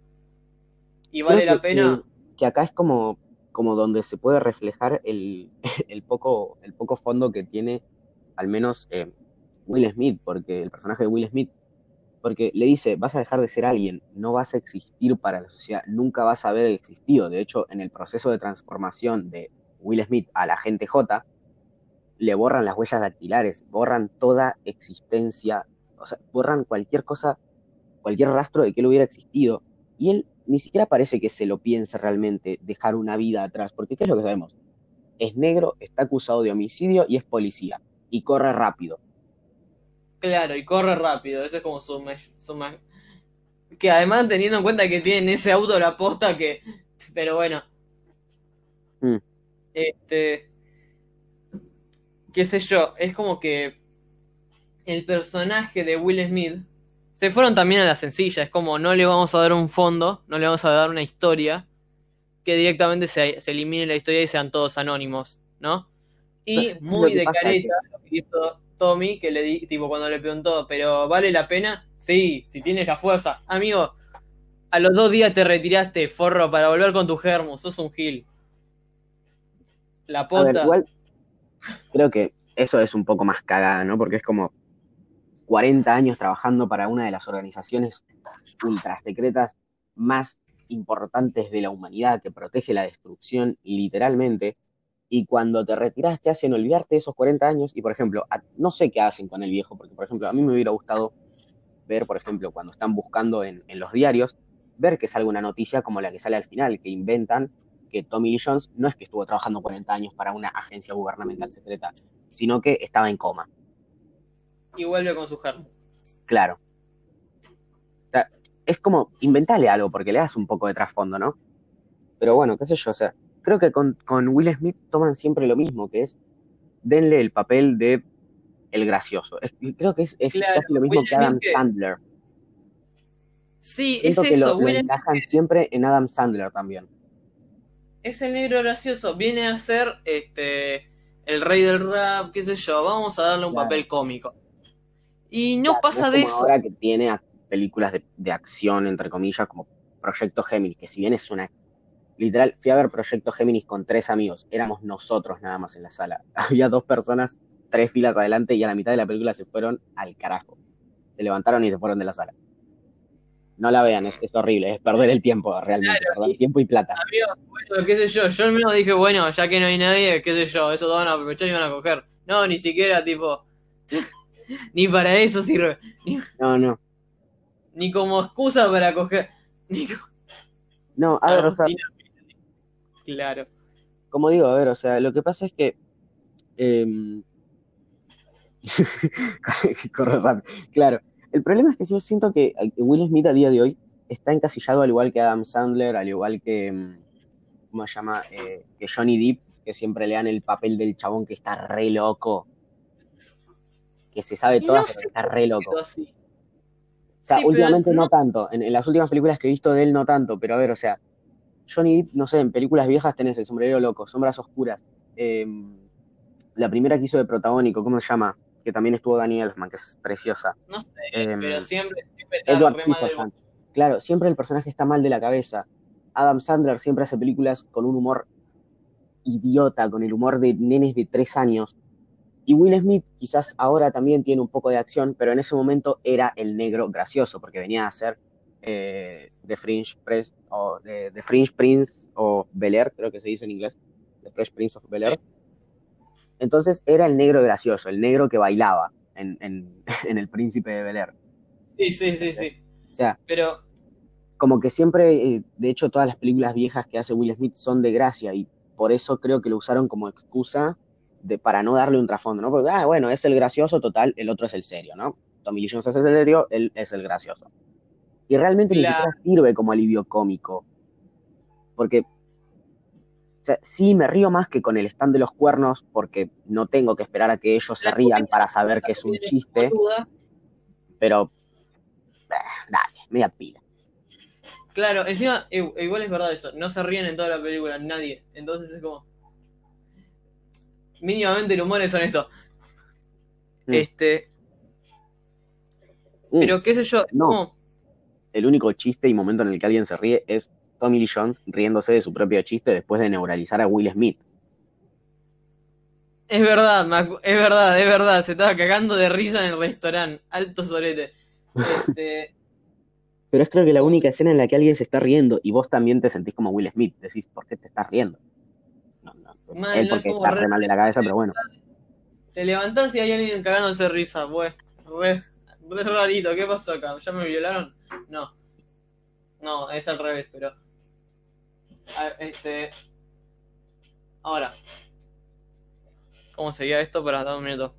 Y vale la pena. Que, acá es como, como donde se puede reflejar el, poco, el poco fondo que tiene, al menos eh, Will Smith, porque el personaje de Will Smith porque le dice, vas a dejar de ser alguien, no vas a existir para la sociedad, nunca vas a haber existido. De hecho, en el proceso de transformación de Will Smith a la gente J, le borran las huellas dactilares, borran toda existencia, o sea, borran cualquier cosa, cualquier rastro de que él hubiera existido. Y él ni siquiera parece que se lo piense realmente dejar una vida atrás, porque ¿qué es lo que sabemos? Es negro, está acusado de homicidio y es policía. Y corre rápido. Claro, y corre rápido, eso es como su, su Que además teniendo en cuenta que tienen ese auto la posta que... Pero bueno. Mm. Este. Qué sé yo, es como que el personaje de Will Smith se fueron también a la sencilla. Es como no le vamos a dar un fondo, no le vamos a dar una historia, que directamente se, elimine la historia y sean todos anónimos, ¿no? Y muy de careta lo que hizo Tommy, que le di, tipo cuando le preguntó, ¿pero vale la pena? Sí, si tienes la fuerza. Amigo, a los dos días te retiraste, forro, para volver con tu germo, sos un gil. La pota. Creo que eso es un poco más cagada, ¿no? Porque es como 40 años trabajando para una de las organizaciones ultra secretas más importantes de la humanidad que protege la destrucción literalmente, y cuando te retiras te hacen olvidarte esos 40 años y, por ejemplo, no sé qué hacen con el viejo, porque, por ejemplo, a mí me hubiera gustado ver, por ejemplo, cuando están buscando en, en los diarios, ver que salga una noticia como la que sale al final, que inventan que Tommy Lee Jones no es que estuvo trabajando 40 años para una agencia gubernamental secreta, sino que estaba en coma. Y vuelve con su germo. Claro. O sea, es como inventarle algo porque le das un poco de trasfondo, ¿no? Pero bueno, qué sé yo, o sea, creo que con, con Will Smith toman siempre lo mismo, que es denle el papel de el gracioso. Es- creo que es, es Claro, casi lo mismo Will que Adam que- Sandler. Sí, es que eso. lo, lo Will encajan siempre en Adam Sandler también. Es el negro gracioso. Viene a ser este el rey del rap, qué sé yo. Vamos a darle un Claro. papel cómico. Y no Claro, pasa es de como eso. ahora que tiene películas de, de acción, entre comillas, como Proyecto Géminis, que si bien es una... Literal, fui a ver Proyecto Géminis con tres amigos. Éramos nosotros nada más en la sala. Había dos personas, tres filas adelante, y a la mitad de la película se fueron al carajo. Se levantaron y se fueron de la sala. No la vean, es, es horrible, es perder el tiempo, realmente, Claro, perder y- tiempo y plata. Amigo, bueno, qué sé yo. Yo al menos dije, bueno, ya que no hay nadie, qué sé yo. Eso van a aprovechar y van a coger. No, ni siquiera tipo. ni para eso sirve. Ni, No, no. ni como excusa para coger. Ni co- No, a ver, o sea. Claro. como digo, a ver, o sea, lo que pasa es que. em, corre rápido. Claro, el problema es que yo siento que eh, Will Smith a día de hoy está encasillado al igual que Adam Sandler, al igual que. em, ¿Cómo se llama? Eh, que Johnny Depp, que siempre le dan el papel del chabón que está re loco. Que se sabe Y todas, no pero que está re loco. así. O sea, Sí, últimamente no no- tanto. En, en las últimas películas que he visto de él no tanto, pero a ver, o sea, Johnny Depp, no sé, en películas viejas tenés El sombrero loco, Sombras oscuras. eh, la primera que hizo de protagónico, ¿cómo se llama? Que también estuvo Dani Elfman, que es preciosa. No sé, Em, pero siempre, siempre está Edward Scissorhands. Claro, siempre el personaje está mal de la cabeza. Adam Sandler siempre hace películas con un humor idiota, con el humor de nenes de tres años. Y Will Smith quizás ahora también tiene un poco de acción, pero en ese momento era el negro gracioso, porque venía a ser eh, The Fringe Press o The, The Fringe Prince o Bel Air, creo que se dice en inglés, The Fresh Prince of Bel Air. Entonces era el negro gracioso, el negro que bailaba en, en, en El Príncipe de Bel Air. Sí, sí, sí, sí. O sea, Pero como que siempre, eh, de hecho, todas las películas viejas que hace Will Smith son de gracia y por eso creo que lo usaron como excusa de, para no darle un trasfondo, ¿no? Porque, ah, bueno, es el gracioso, total, el otro es el serio, ¿no? Tommy Lee Jones es el serio, él es el gracioso. Y realmente ni siquiera sirve como alivio cómico. Porque, sea, sí me río más que con el stand de los cuernos porque no tengo que esperar a que ellos se rían para saber que es un chiste, pero, eh, dale, media pila. Claro, encima, igual es verdad eso, no se ríen en toda la película, nadie. Entonces es como. Mínimamente el humor es honesto. Mm. Este. Mm. Pero qué sé yo, No. como. el único chiste y momento en el que alguien se ríe es Tommy Lee Jones riéndose de su propio chiste después de neuralizar a Will Smith. Es verdad, es verdad, es verdad. Se estaba cagando de risa en el restaurante. Alto sorete. Este, Pero es creo que la única escena en la que alguien se está riendo y vos también te sentís como Will Smith. Decís, ¿por qué te estás riendo? No, no. Mal, Él no, porque como está re- mal de la cabeza, pero bueno. te levantás y hay alguien cagándose de risa, pues. Re, re rarito, ¿qué pasó acá? ¿Ya me violaron? No. No, es al revés, pero. Este. Ahora. ¿Cómo seguía esto? Para dar un minuto.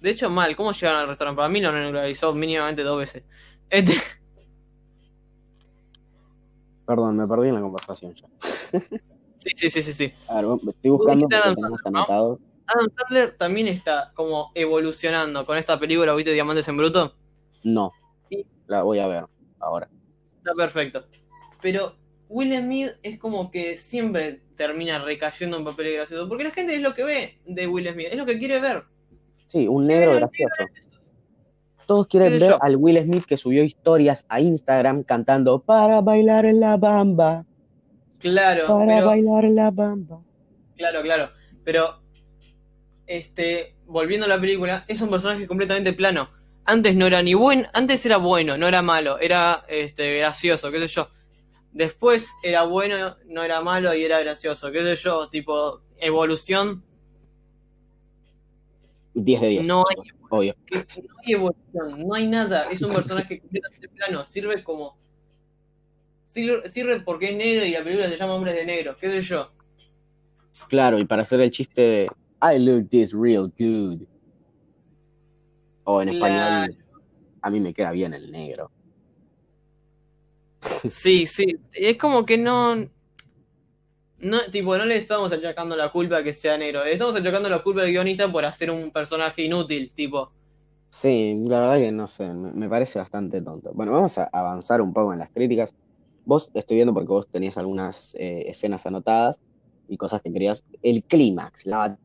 De hecho, mal, ¿cómo llegaron al restaurante? Para mí lo neutralizó mínimamente dos veces. Este. Perdón, me perdí en la conversación ya. Sí, sí, sí, sí, sí. A ver, estoy buscando porque Adam tenemos anotado. Adam Sandler también está como evolucionando con esta película, ¿viste? Diamantes en Bruto. No, la voy a ver ahora. Está perfecto. Pero Will Smith es como que siempre termina recayendo en papeles graciosos. Porque la gente es lo que ve de Will Smith, es lo que quiere ver. Sí, un negro gracioso. Todos quieren ¿Qué sé ver yo? al Will Smith que subió historias a Instagram cantando para bailar en la bamba, Claro, para pero. bailar en la bamba. Claro, claro. Pero. Este. Volviendo a la película, es un personaje completamente plano. antes no era ni bueno, antes era bueno, no era malo, era este gracioso, qué sé yo. Después era bueno, no era malo y era gracioso, qué sé yo, tipo evolución. 10 de 10. No hay, obvio. no hay evolución, no hay nada, es un personaje completamente plano, sirve como sirve, sirve porque es negro y la película se llama Hombres de Negro, qué sé yo. Claro, y para hacer el chiste de I look this real good. O en español, a mí me queda bien el negro. Sí, sí, es como que no no, tipo, no le estamos achacando la culpa que sea negro, le estamos achacando la culpa al guionista por hacer un personaje inútil, tipo. Sí, la verdad que no sé, me, parece bastante tonto. Bueno, vamos a avanzar un poco en las críticas. Vos estoy viendo porque vos tenías algunas eh, escenas anotadas y cosas que querías. El clímax, la batalla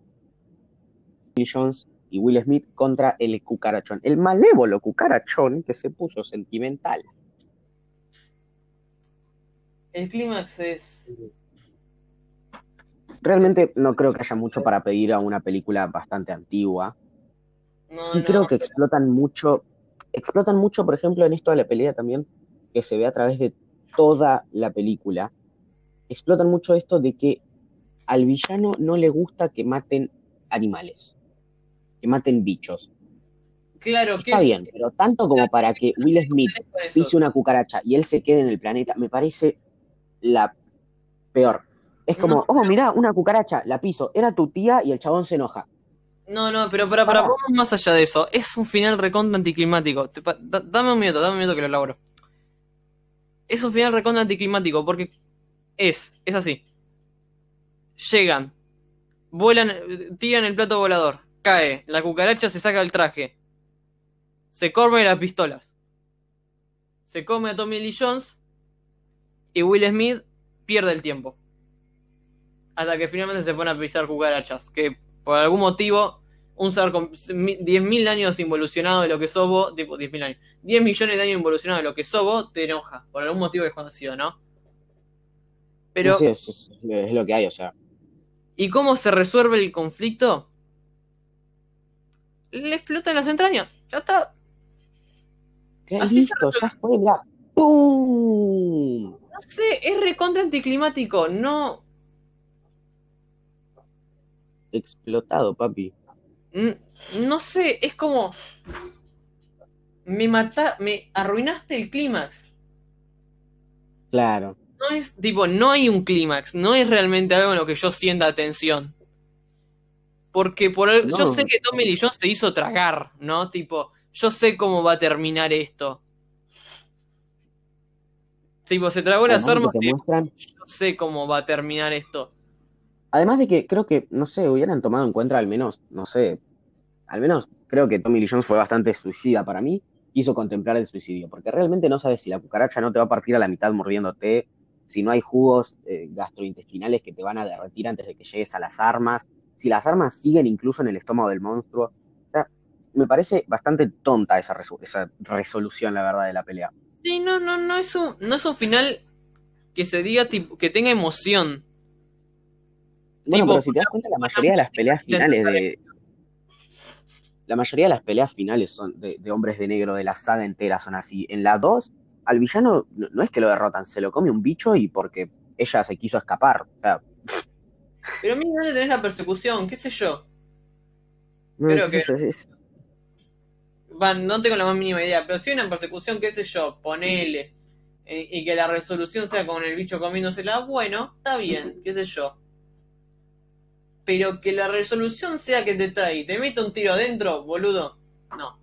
Jones y Will Smith contra el cucarachón. El malévolo cucarachón que se puso sentimental. El clímax es. Realmente no creo que haya mucho para pedir a una película bastante antigua. No, Sí no, creo que explotan mucho, explotan mucho, por ejemplo, en esto de la pelea también, que se ve a través de toda la película. Explotan mucho esto de que al villano no le gusta que maten animales, que maten bichos. Claro, que Está es- bien, pero tanto como para que Will Smith pise una cucaracha y él se quede en el planeta, me parece la peor. Es como, No, oh, mirá, una cucaracha, la piso, era tu tía y el chabón se enoja. No, no, pero para, para, Pará. vamos más allá de eso. Es un final recontra anticlimático. Te pa- da- dame un minuto, dame un minuto que lo elaboro. Es un final recontra anticlimático porque es, es así. Llegan, vuelan, tiran el plato volador, cae, la cucaracha se saca el traje, se come las pistolas, se come a Tommy Lee Jones y Will Smith pierde el tiempo. Hasta que finalmente se pone a pisar cucarachas. Que por algún motivo, un ser con 10.000 años involucionado de lo que sos vos, tipo 10.000 años, 10 millones de años involucionado de lo que sos vos, te enoja. Por algún motivo desconocido, ¿no? Pero, Sí, es, es- es lo que hay, o sea. ¿y cómo se resuelve el conflicto? Le explotan las entrañas. Ya está. ¿Qué? Así Listo, ya fue. ¡Pum! No sé, es recontra anticlimático. No. Explotado, papi. mm, No sé, es como. Me mata, me arruinaste el clímax. Claro. No es, tipo, no hay un clímax, no es realmente algo en lo que yo sienta atención. Porque por el- yo sé que Tommy Lee Jones se hizo tragar, ¿no? Tipo, yo sé cómo va a terminar esto. Tipo, se tragó las armas que muestran- yo sé cómo va a terminar esto. además de que creo que, no sé, hubieran tomado en cuenta al menos, no sé, al menos creo que Tommy Lee Jones fue bastante suicida para mí. Quiso contemplar el suicidio, porque realmente no sabes si la cucaracha no te va a partir a la mitad mordiéndote, si no hay jugos eh, gastrointestinales que te van a derretir antes de que llegues a las armas, si las armas siguen incluso en el estómago del monstruo. O sea, me parece bastante tonta esa resolución, la verdad, de la pelea. Sí, no, no, no es un, no es un final que se diga tipo, que tenga emoción. Bueno, Tipo, pero si te das cuenta, la mayoría de las peleas finales de. La mayoría de las peleas finales son de, de hombres de negro de la saga entera son así. En la 2, al villano no, no es que lo derrotan, se lo come un bicho y porque ella se quiso escapar. O sea, Pero mira dónde tenés la persecución, qué sé yo. no, Creo qué sé que- yo, es- es- Va, no tengo la más mínima idea, pero si hay una persecución, qué sé yo, ponele. eh, y que la resolución sea con el bicho comiéndosela, bueno, está bien, qué sé yo. Pero que la resolución sea que te trae y te mete un tiro adentro, boludo, no.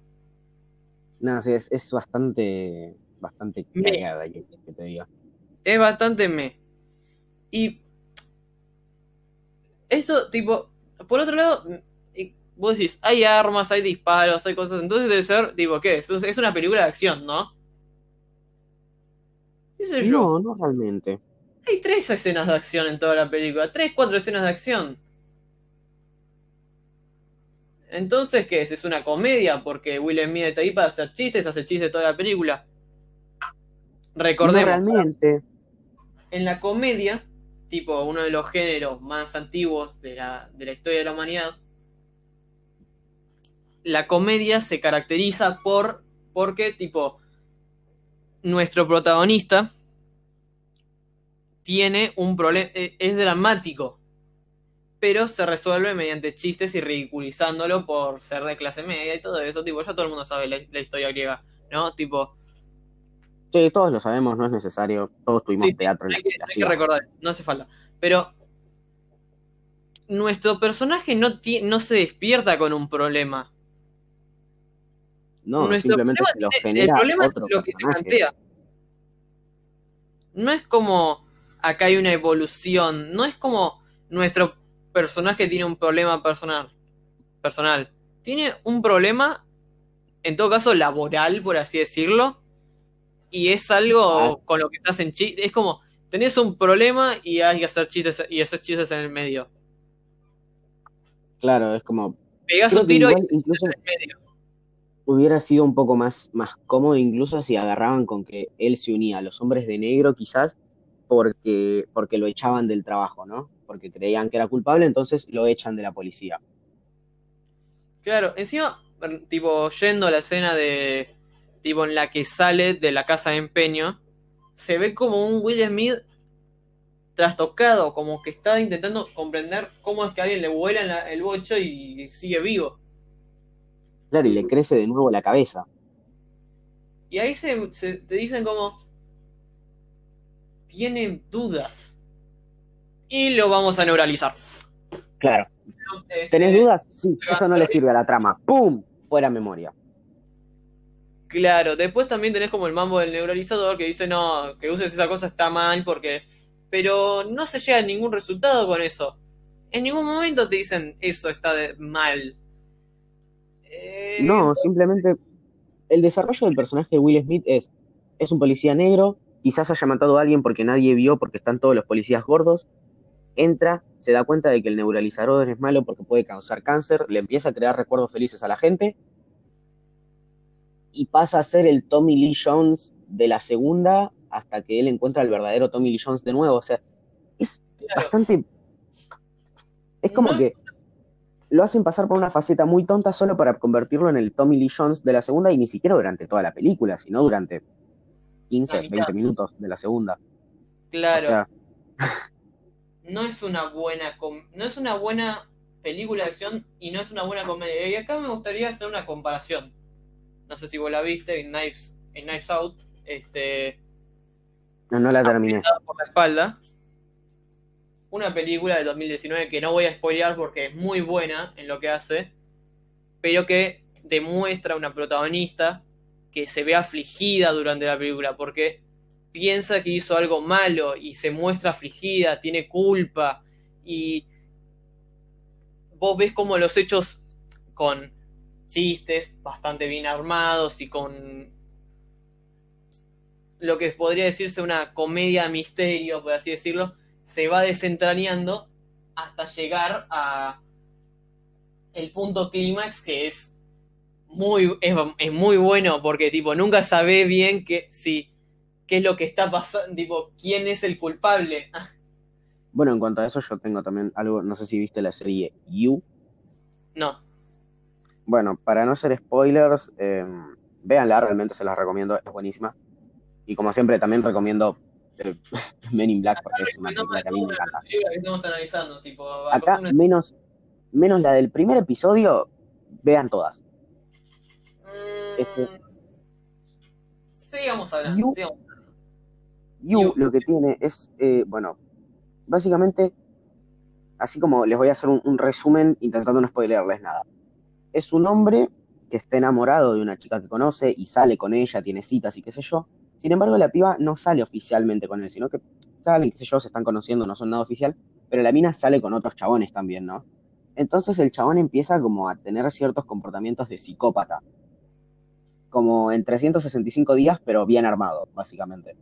no, sí, es, es bastante, bastante cagada, que, que te diga. Es bastante me. Y. Esto, tipo. Por otro lado, vos decís, hay armas, hay disparos, hay cosas. Entonces debe ser, tipo, ¿qué? Es, es una película de acción, ¿no? ¿Qué sé yo? No, no realmente. Hay tres escenas de acción en toda la película. Tres, cuatro escenas de acción. Entonces, ¿qué es? ¿Es una comedia? Porque Will Smith está ahí para hacer chistes, hace chistes toda la película. No Recordemos, realmente. en la comedia, tipo uno de los géneros más antiguos de la, de la historia de la humanidad, la comedia se caracteriza por, porque, tipo, nuestro protagonista tiene un problema, e, es dramático, pero se resuelve mediante chistes y ridiculizándolo por ser de clase media y todo eso, tipo, ya todo el mundo sabe la, la historia griega, ¿no? Tipo, Sí, todos lo sabemos, no es necesario. Todos tuvimos Sí, teatro en la que, hay que recordar, no hace falta. Pero nuestro personaje no, no se despierta con un problema. No, nuestro simplemente se lo tiene- genera el problema otro es lo que se plantea. No es como acá hay una evolución, no es como nuestro personaje tiene un problema personal. Personal. Tiene un problema, en todo caso, laboral, por así decirlo. Y es algo Ah. con lo que se hacen chistes. Es como, tenés un problema y hay que hacer chistes y hacer chistes en el medio. Claro, es como. Pegás un tiro igual y incluso en el medio. Hubiera sido un poco más, más cómodo, incluso si agarraban con que él se unía a los hombres de negro, quizás porque, porque lo echaban del trabajo, ¿no? Porque creían que era culpable, entonces lo echan de la policía. Claro, encima, tipo, yendo a la escena de. Tipo, en la que sale de la casa de empeño, se ve como un Will Smith trastocado, como que está intentando comprender cómo es que a alguien le vuela el bocho y sigue vivo. Claro, y le crece de nuevo la cabeza. Y ahí se, se- te dicen como. Tienen dudas. Y lo vamos a neuralizar. Claro. Este, ¿Tenés dudas? Sí, eso no le sirve a la trama. ¡Pum! Fuera memoria. Claro, después también tenés como el mambo del neuralizador que dice, no, que uses esa cosa está mal porque... Pero no se llega a ningún resultado con eso. En ningún momento te dicen eso está de- mal. Eh, No, simplemente el desarrollo del personaje de Will Smith es, es un policía negro, quizás haya matado a alguien porque nadie vio porque están todos los policías gordos, entra, se da cuenta de que el neuralizador es malo porque puede causar cáncer, le empieza a crear recuerdos felices a la gente y pasa a ser el Tommy Lee Jones de la segunda hasta que él encuentra al verdadero Tommy Lee Jones de nuevo, o sea, es claro, bastante... Es como No que lo hacen pasar por una faceta muy tonta solo para convertirlo en el Tommy Lee Jones de la segunda y ni siquiera durante toda la película, sino durante 15, La mitad. 20 minutos de la segunda. claro. O sea, no es una buena no es una buena película de acción y no es una buena comedia. Y acá me gustaría hacer una comparación. No sé si vos la viste en Knives, en Knives Out, este, no, no la terminé. Por la espalda. Una película de 2019 que no voy a spoilear porque es muy buena en lo que hace, pero que demuestra una protagonista que se ve afligida durante la película porque piensa que hizo algo malo y se muestra afligida, tiene culpa y vos ves como los hechos con chistes bastante bien armados y con lo que podría decirse una comedia misterio, por así decirlo, se va desentrañando hasta llegar a el punto clímax que es muy es, es muy bueno porque tipo nunca sabe bien que si qué es lo que está pasando, tipo quién es el culpable. Bueno, en cuanto a eso, yo tengo también algo, no sé si viste la serie You. no, Bueno, para no ser spoilers, eh, véanla, realmente se las recomiendo, es buenísima. Y como siempre, también recomiendo Men in Black porque es una película que a mí me encanta. la película que estamos analizando, tipo Acá, menos, menos la del primer episodio, vean todas. Mm, este- sigamos hablando, You- sigamos hablando. You You. lo que tiene es, eh, bueno, básicamente, así como les voy a hacer un, un resumen intentando no spoilearles nada. Es un hombre que está enamorado de una chica que conoce y sale con ella, tiene citas y qué sé yo. Sin embargo, la piba no sale oficialmente con él, sino que salen, qué sé yo, se están conociendo, no son nada oficial, pero la mina sale con otros chabones también, ¿no? Entonces el chabón empieza como a tener ciertos comportamientos de psicópata. Como en 365 días, pero bien armado, básicamente.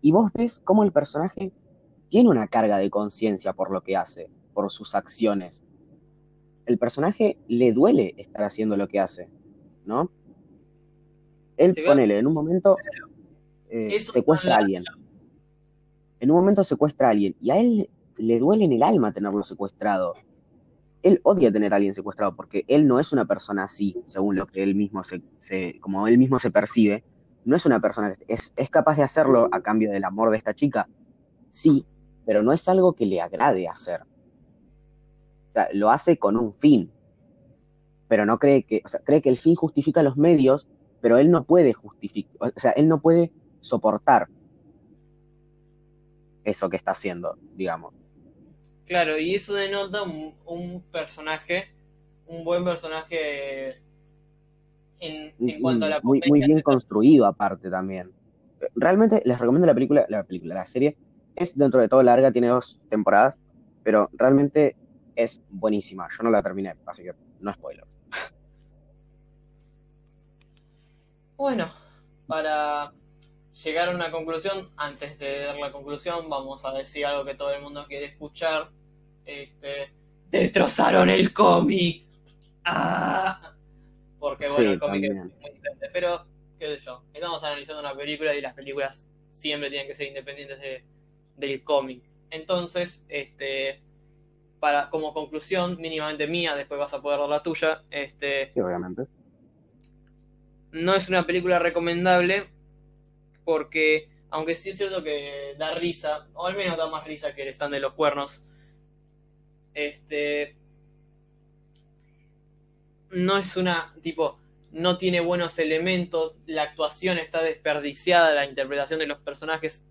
Y vos ves cómo el personaje tiene una carga de conciencia por lo que hace, por sus acciones. El personaje le duele estar haciendo lo que hace, ¿no? Él, ponele, en un momento eh, secuestra a alguien. En un momento secuestra a alguien y a él le duele en el alma tenerlo secuestrado. él odia tener a alguien secuestrado porque él no es una persona así, según lo que él mismo se, se como él mismo se percibe. No es una persona que es, es capaz de hacerlo a cambio del amor de esta chica, sí, pero no es algo que le agrade hacer. O sea, lo hace con un fin, pero no cree que, o sea, cree que el fin justifica los medios, pero él no puede justificar, o sea, él no puede soportar eso que está haciendo, digamos. Claro, y eso denota un, un personaje, un buen personaje en, en cuanto a la muy, muy bien construido aparte también. Realmente les recomiendo la película, la película, la serie. Es dentro de todo larga, tiene dos temporadas, pero realmente es buenísima. Yo no la terminé, así que no spoilers. Bueno, para llegar a una conclusión, antes de dar la conclusión, vamos a decir algo que todo el mundo quiere escuchar. Este, destrozaron el cómic. Ah. Porque bueno, Sí, el cómic es muy diferente. Pero, qué sé yo, estamos analizando una película y las películas siempre tienen que ser independientes de, del cómic. Entonces, este, para, como conclusión, mínimamente mía, después vas a poder dar la tuya, este, Sí, obviamente. no es una película recomendable porque, aunque sí es cierto que da risa, o al menos da más risa que el stand de los cuernos, este no es una tipo no tiene buenos elementos, la actuación está desperdiciada, la interpretación de los personajes,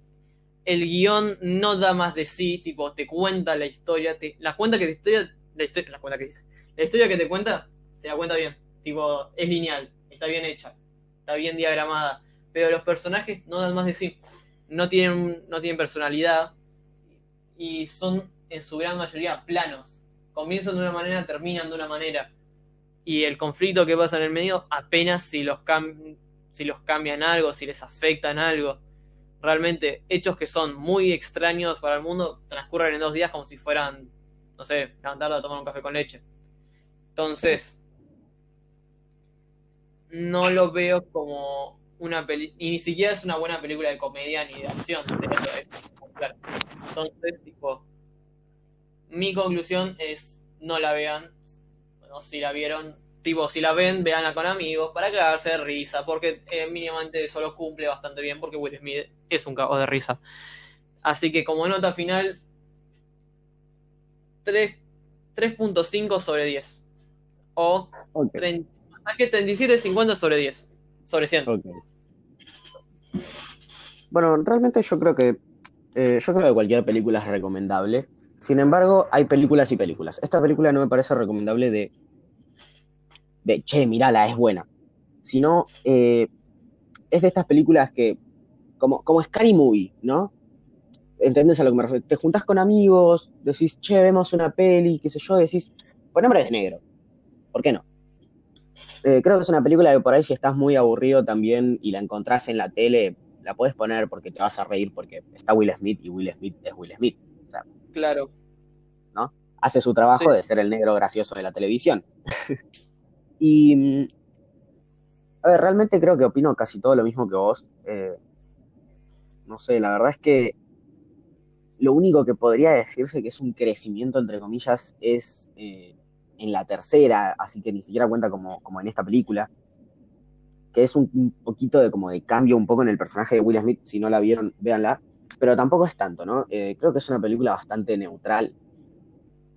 el guion no da más de sí, tipo te cuenta la historia, te, la cuenta que la historia, la cuenta que la historia que te cuenta, te la cuenta bien, tipo es lineal, está bien hecha, está bien diagramada, pero los personajes no dan más de sí, no tienen, no tienen personalidad y son en su gran mayoría planos. Comienzan de una manera, terminan de una manera. Y el conflicto que pasa en el medio, apenas si los, cam si los cambian algo, si les afectan algo. Realmente, hechos que son muy extraños para el mundo transcurren en dos días como si fueran, no sé, levantarte a tomar un café con leche. Entonces, no lo veo como una peli y ni siquiera es una buena película de comedia ni de acción. Entonces, tipo, mi conclusión es no la vean. O si la vieron, tipo, si la ven, veanla con amigos para cagarse de risa, porque eh, mínimamente eso lo cumple bastante bien, porque Will Smith es un cago de risa. Así que como nota final, 3.5 sobre 10. O Okay. 37.50 sobre 10. Sobre 100. ok. Bueno, realmente yo creo que eh, yo creo que cualquier película es recomendable. Sin embargo, hay películas y películas. Esta película no me parece recomendable de, de che, mirala, es buena. Sino, eh, es de estas películas que, como, como Scary Movie, ¿no? ¿Entendés a lo que me refiero? Te juntás con amigos, decís, che, vemos una peli, qué sé yo, decís, pon Hombres de Negro. ¿Por qué no? Eh, creo que es una película que por ahí si estás muy aburrido también y la encontrás en la tele, la puedes poner porque te vas a reír porque está Will Smith y Will Smith es Will Smith. O sea, Claro. hace su trabajo Sí. de ser el negro gracioso de la televisión. y, mm, a ver, realmente creo que opino casi todo lo mismo que vos. Eh, no sé, la verdad es que lo único que podría decirse que es un crecimiento, entre comillas, es eh, en la tercera, así que ni siquiera cuenta como, como en esta película, que es un, un poquito de como de cambio un poco en el personaje de Will Smith, si no la vieron, véanla, pero tampoco es tanto, ¿no? Eh, creo que es una película bastante neutral,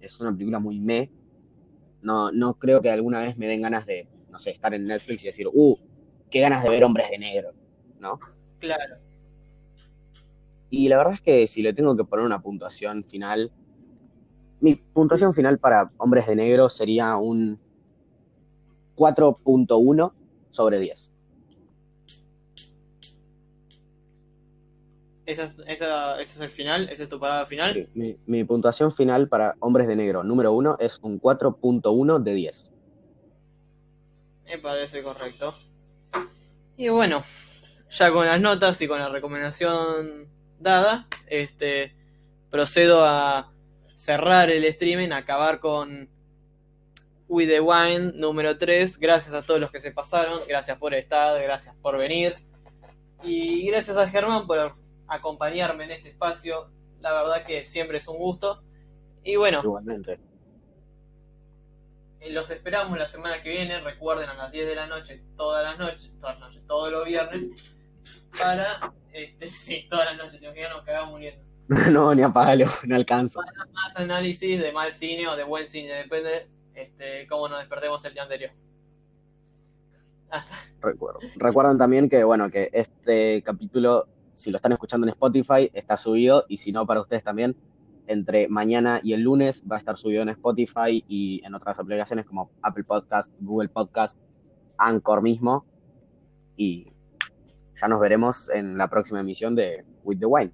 es una película muy me, no, no creo que alguna vez me den ganas de, no sé, estar en Netflix y decir, uh, qué ganas de ver hombres de negro, ¿no? Claro. Y la verdad es que si le tengo que poner una puntuación final, mi puntuación final para Hombres de Negro sería un 4.1 sobre 10. ¿Esa es, esa, ¿Ese es el final? ¿Esa es tu palabra final? Sí, mi, mi puntuación final para Hombres de Negro número 1 es un 4.1 de 10. Me parece correcto. Y bueno, ya con las notas y con la recomendación dada, este procedo a cerrar el streaming, acabar con With the Wine número 3. Gracias a todos los que se pasaron, gracias por estar, gracias por venir. Y gracias a Germán por acompañarme en este espacio. La verdad que siempre es un gusto. Y bueno, Igualmente. Eh, Los esperamos la semana que viene. Recuerden a las 10 de la noche, todas las noches, todas las noches, todos los viernes. Para. Este, sí, todas las noches. Te imaginas, nos cagamos muriendo. no, ni apagalo, no alcanzo. Más análisis de mal cine o de buen cine. Depende este, cómo nos despertemos el día anterior. Recuerdo. Recuerden también que, bueno, que este capítulo, si lo están escuchando en Spotify, está subido, y si no, para ustedes también, entre mañana y el lunes va a estar subido en Spotify y en otras aplicaciones como Apple Podcast, Google Podcast, Anchor mismo. Y ya nos veremos en la próxima emisión de With the Wine.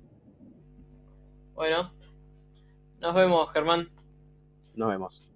Bueno, nos vemos, Germán. Nos vemos.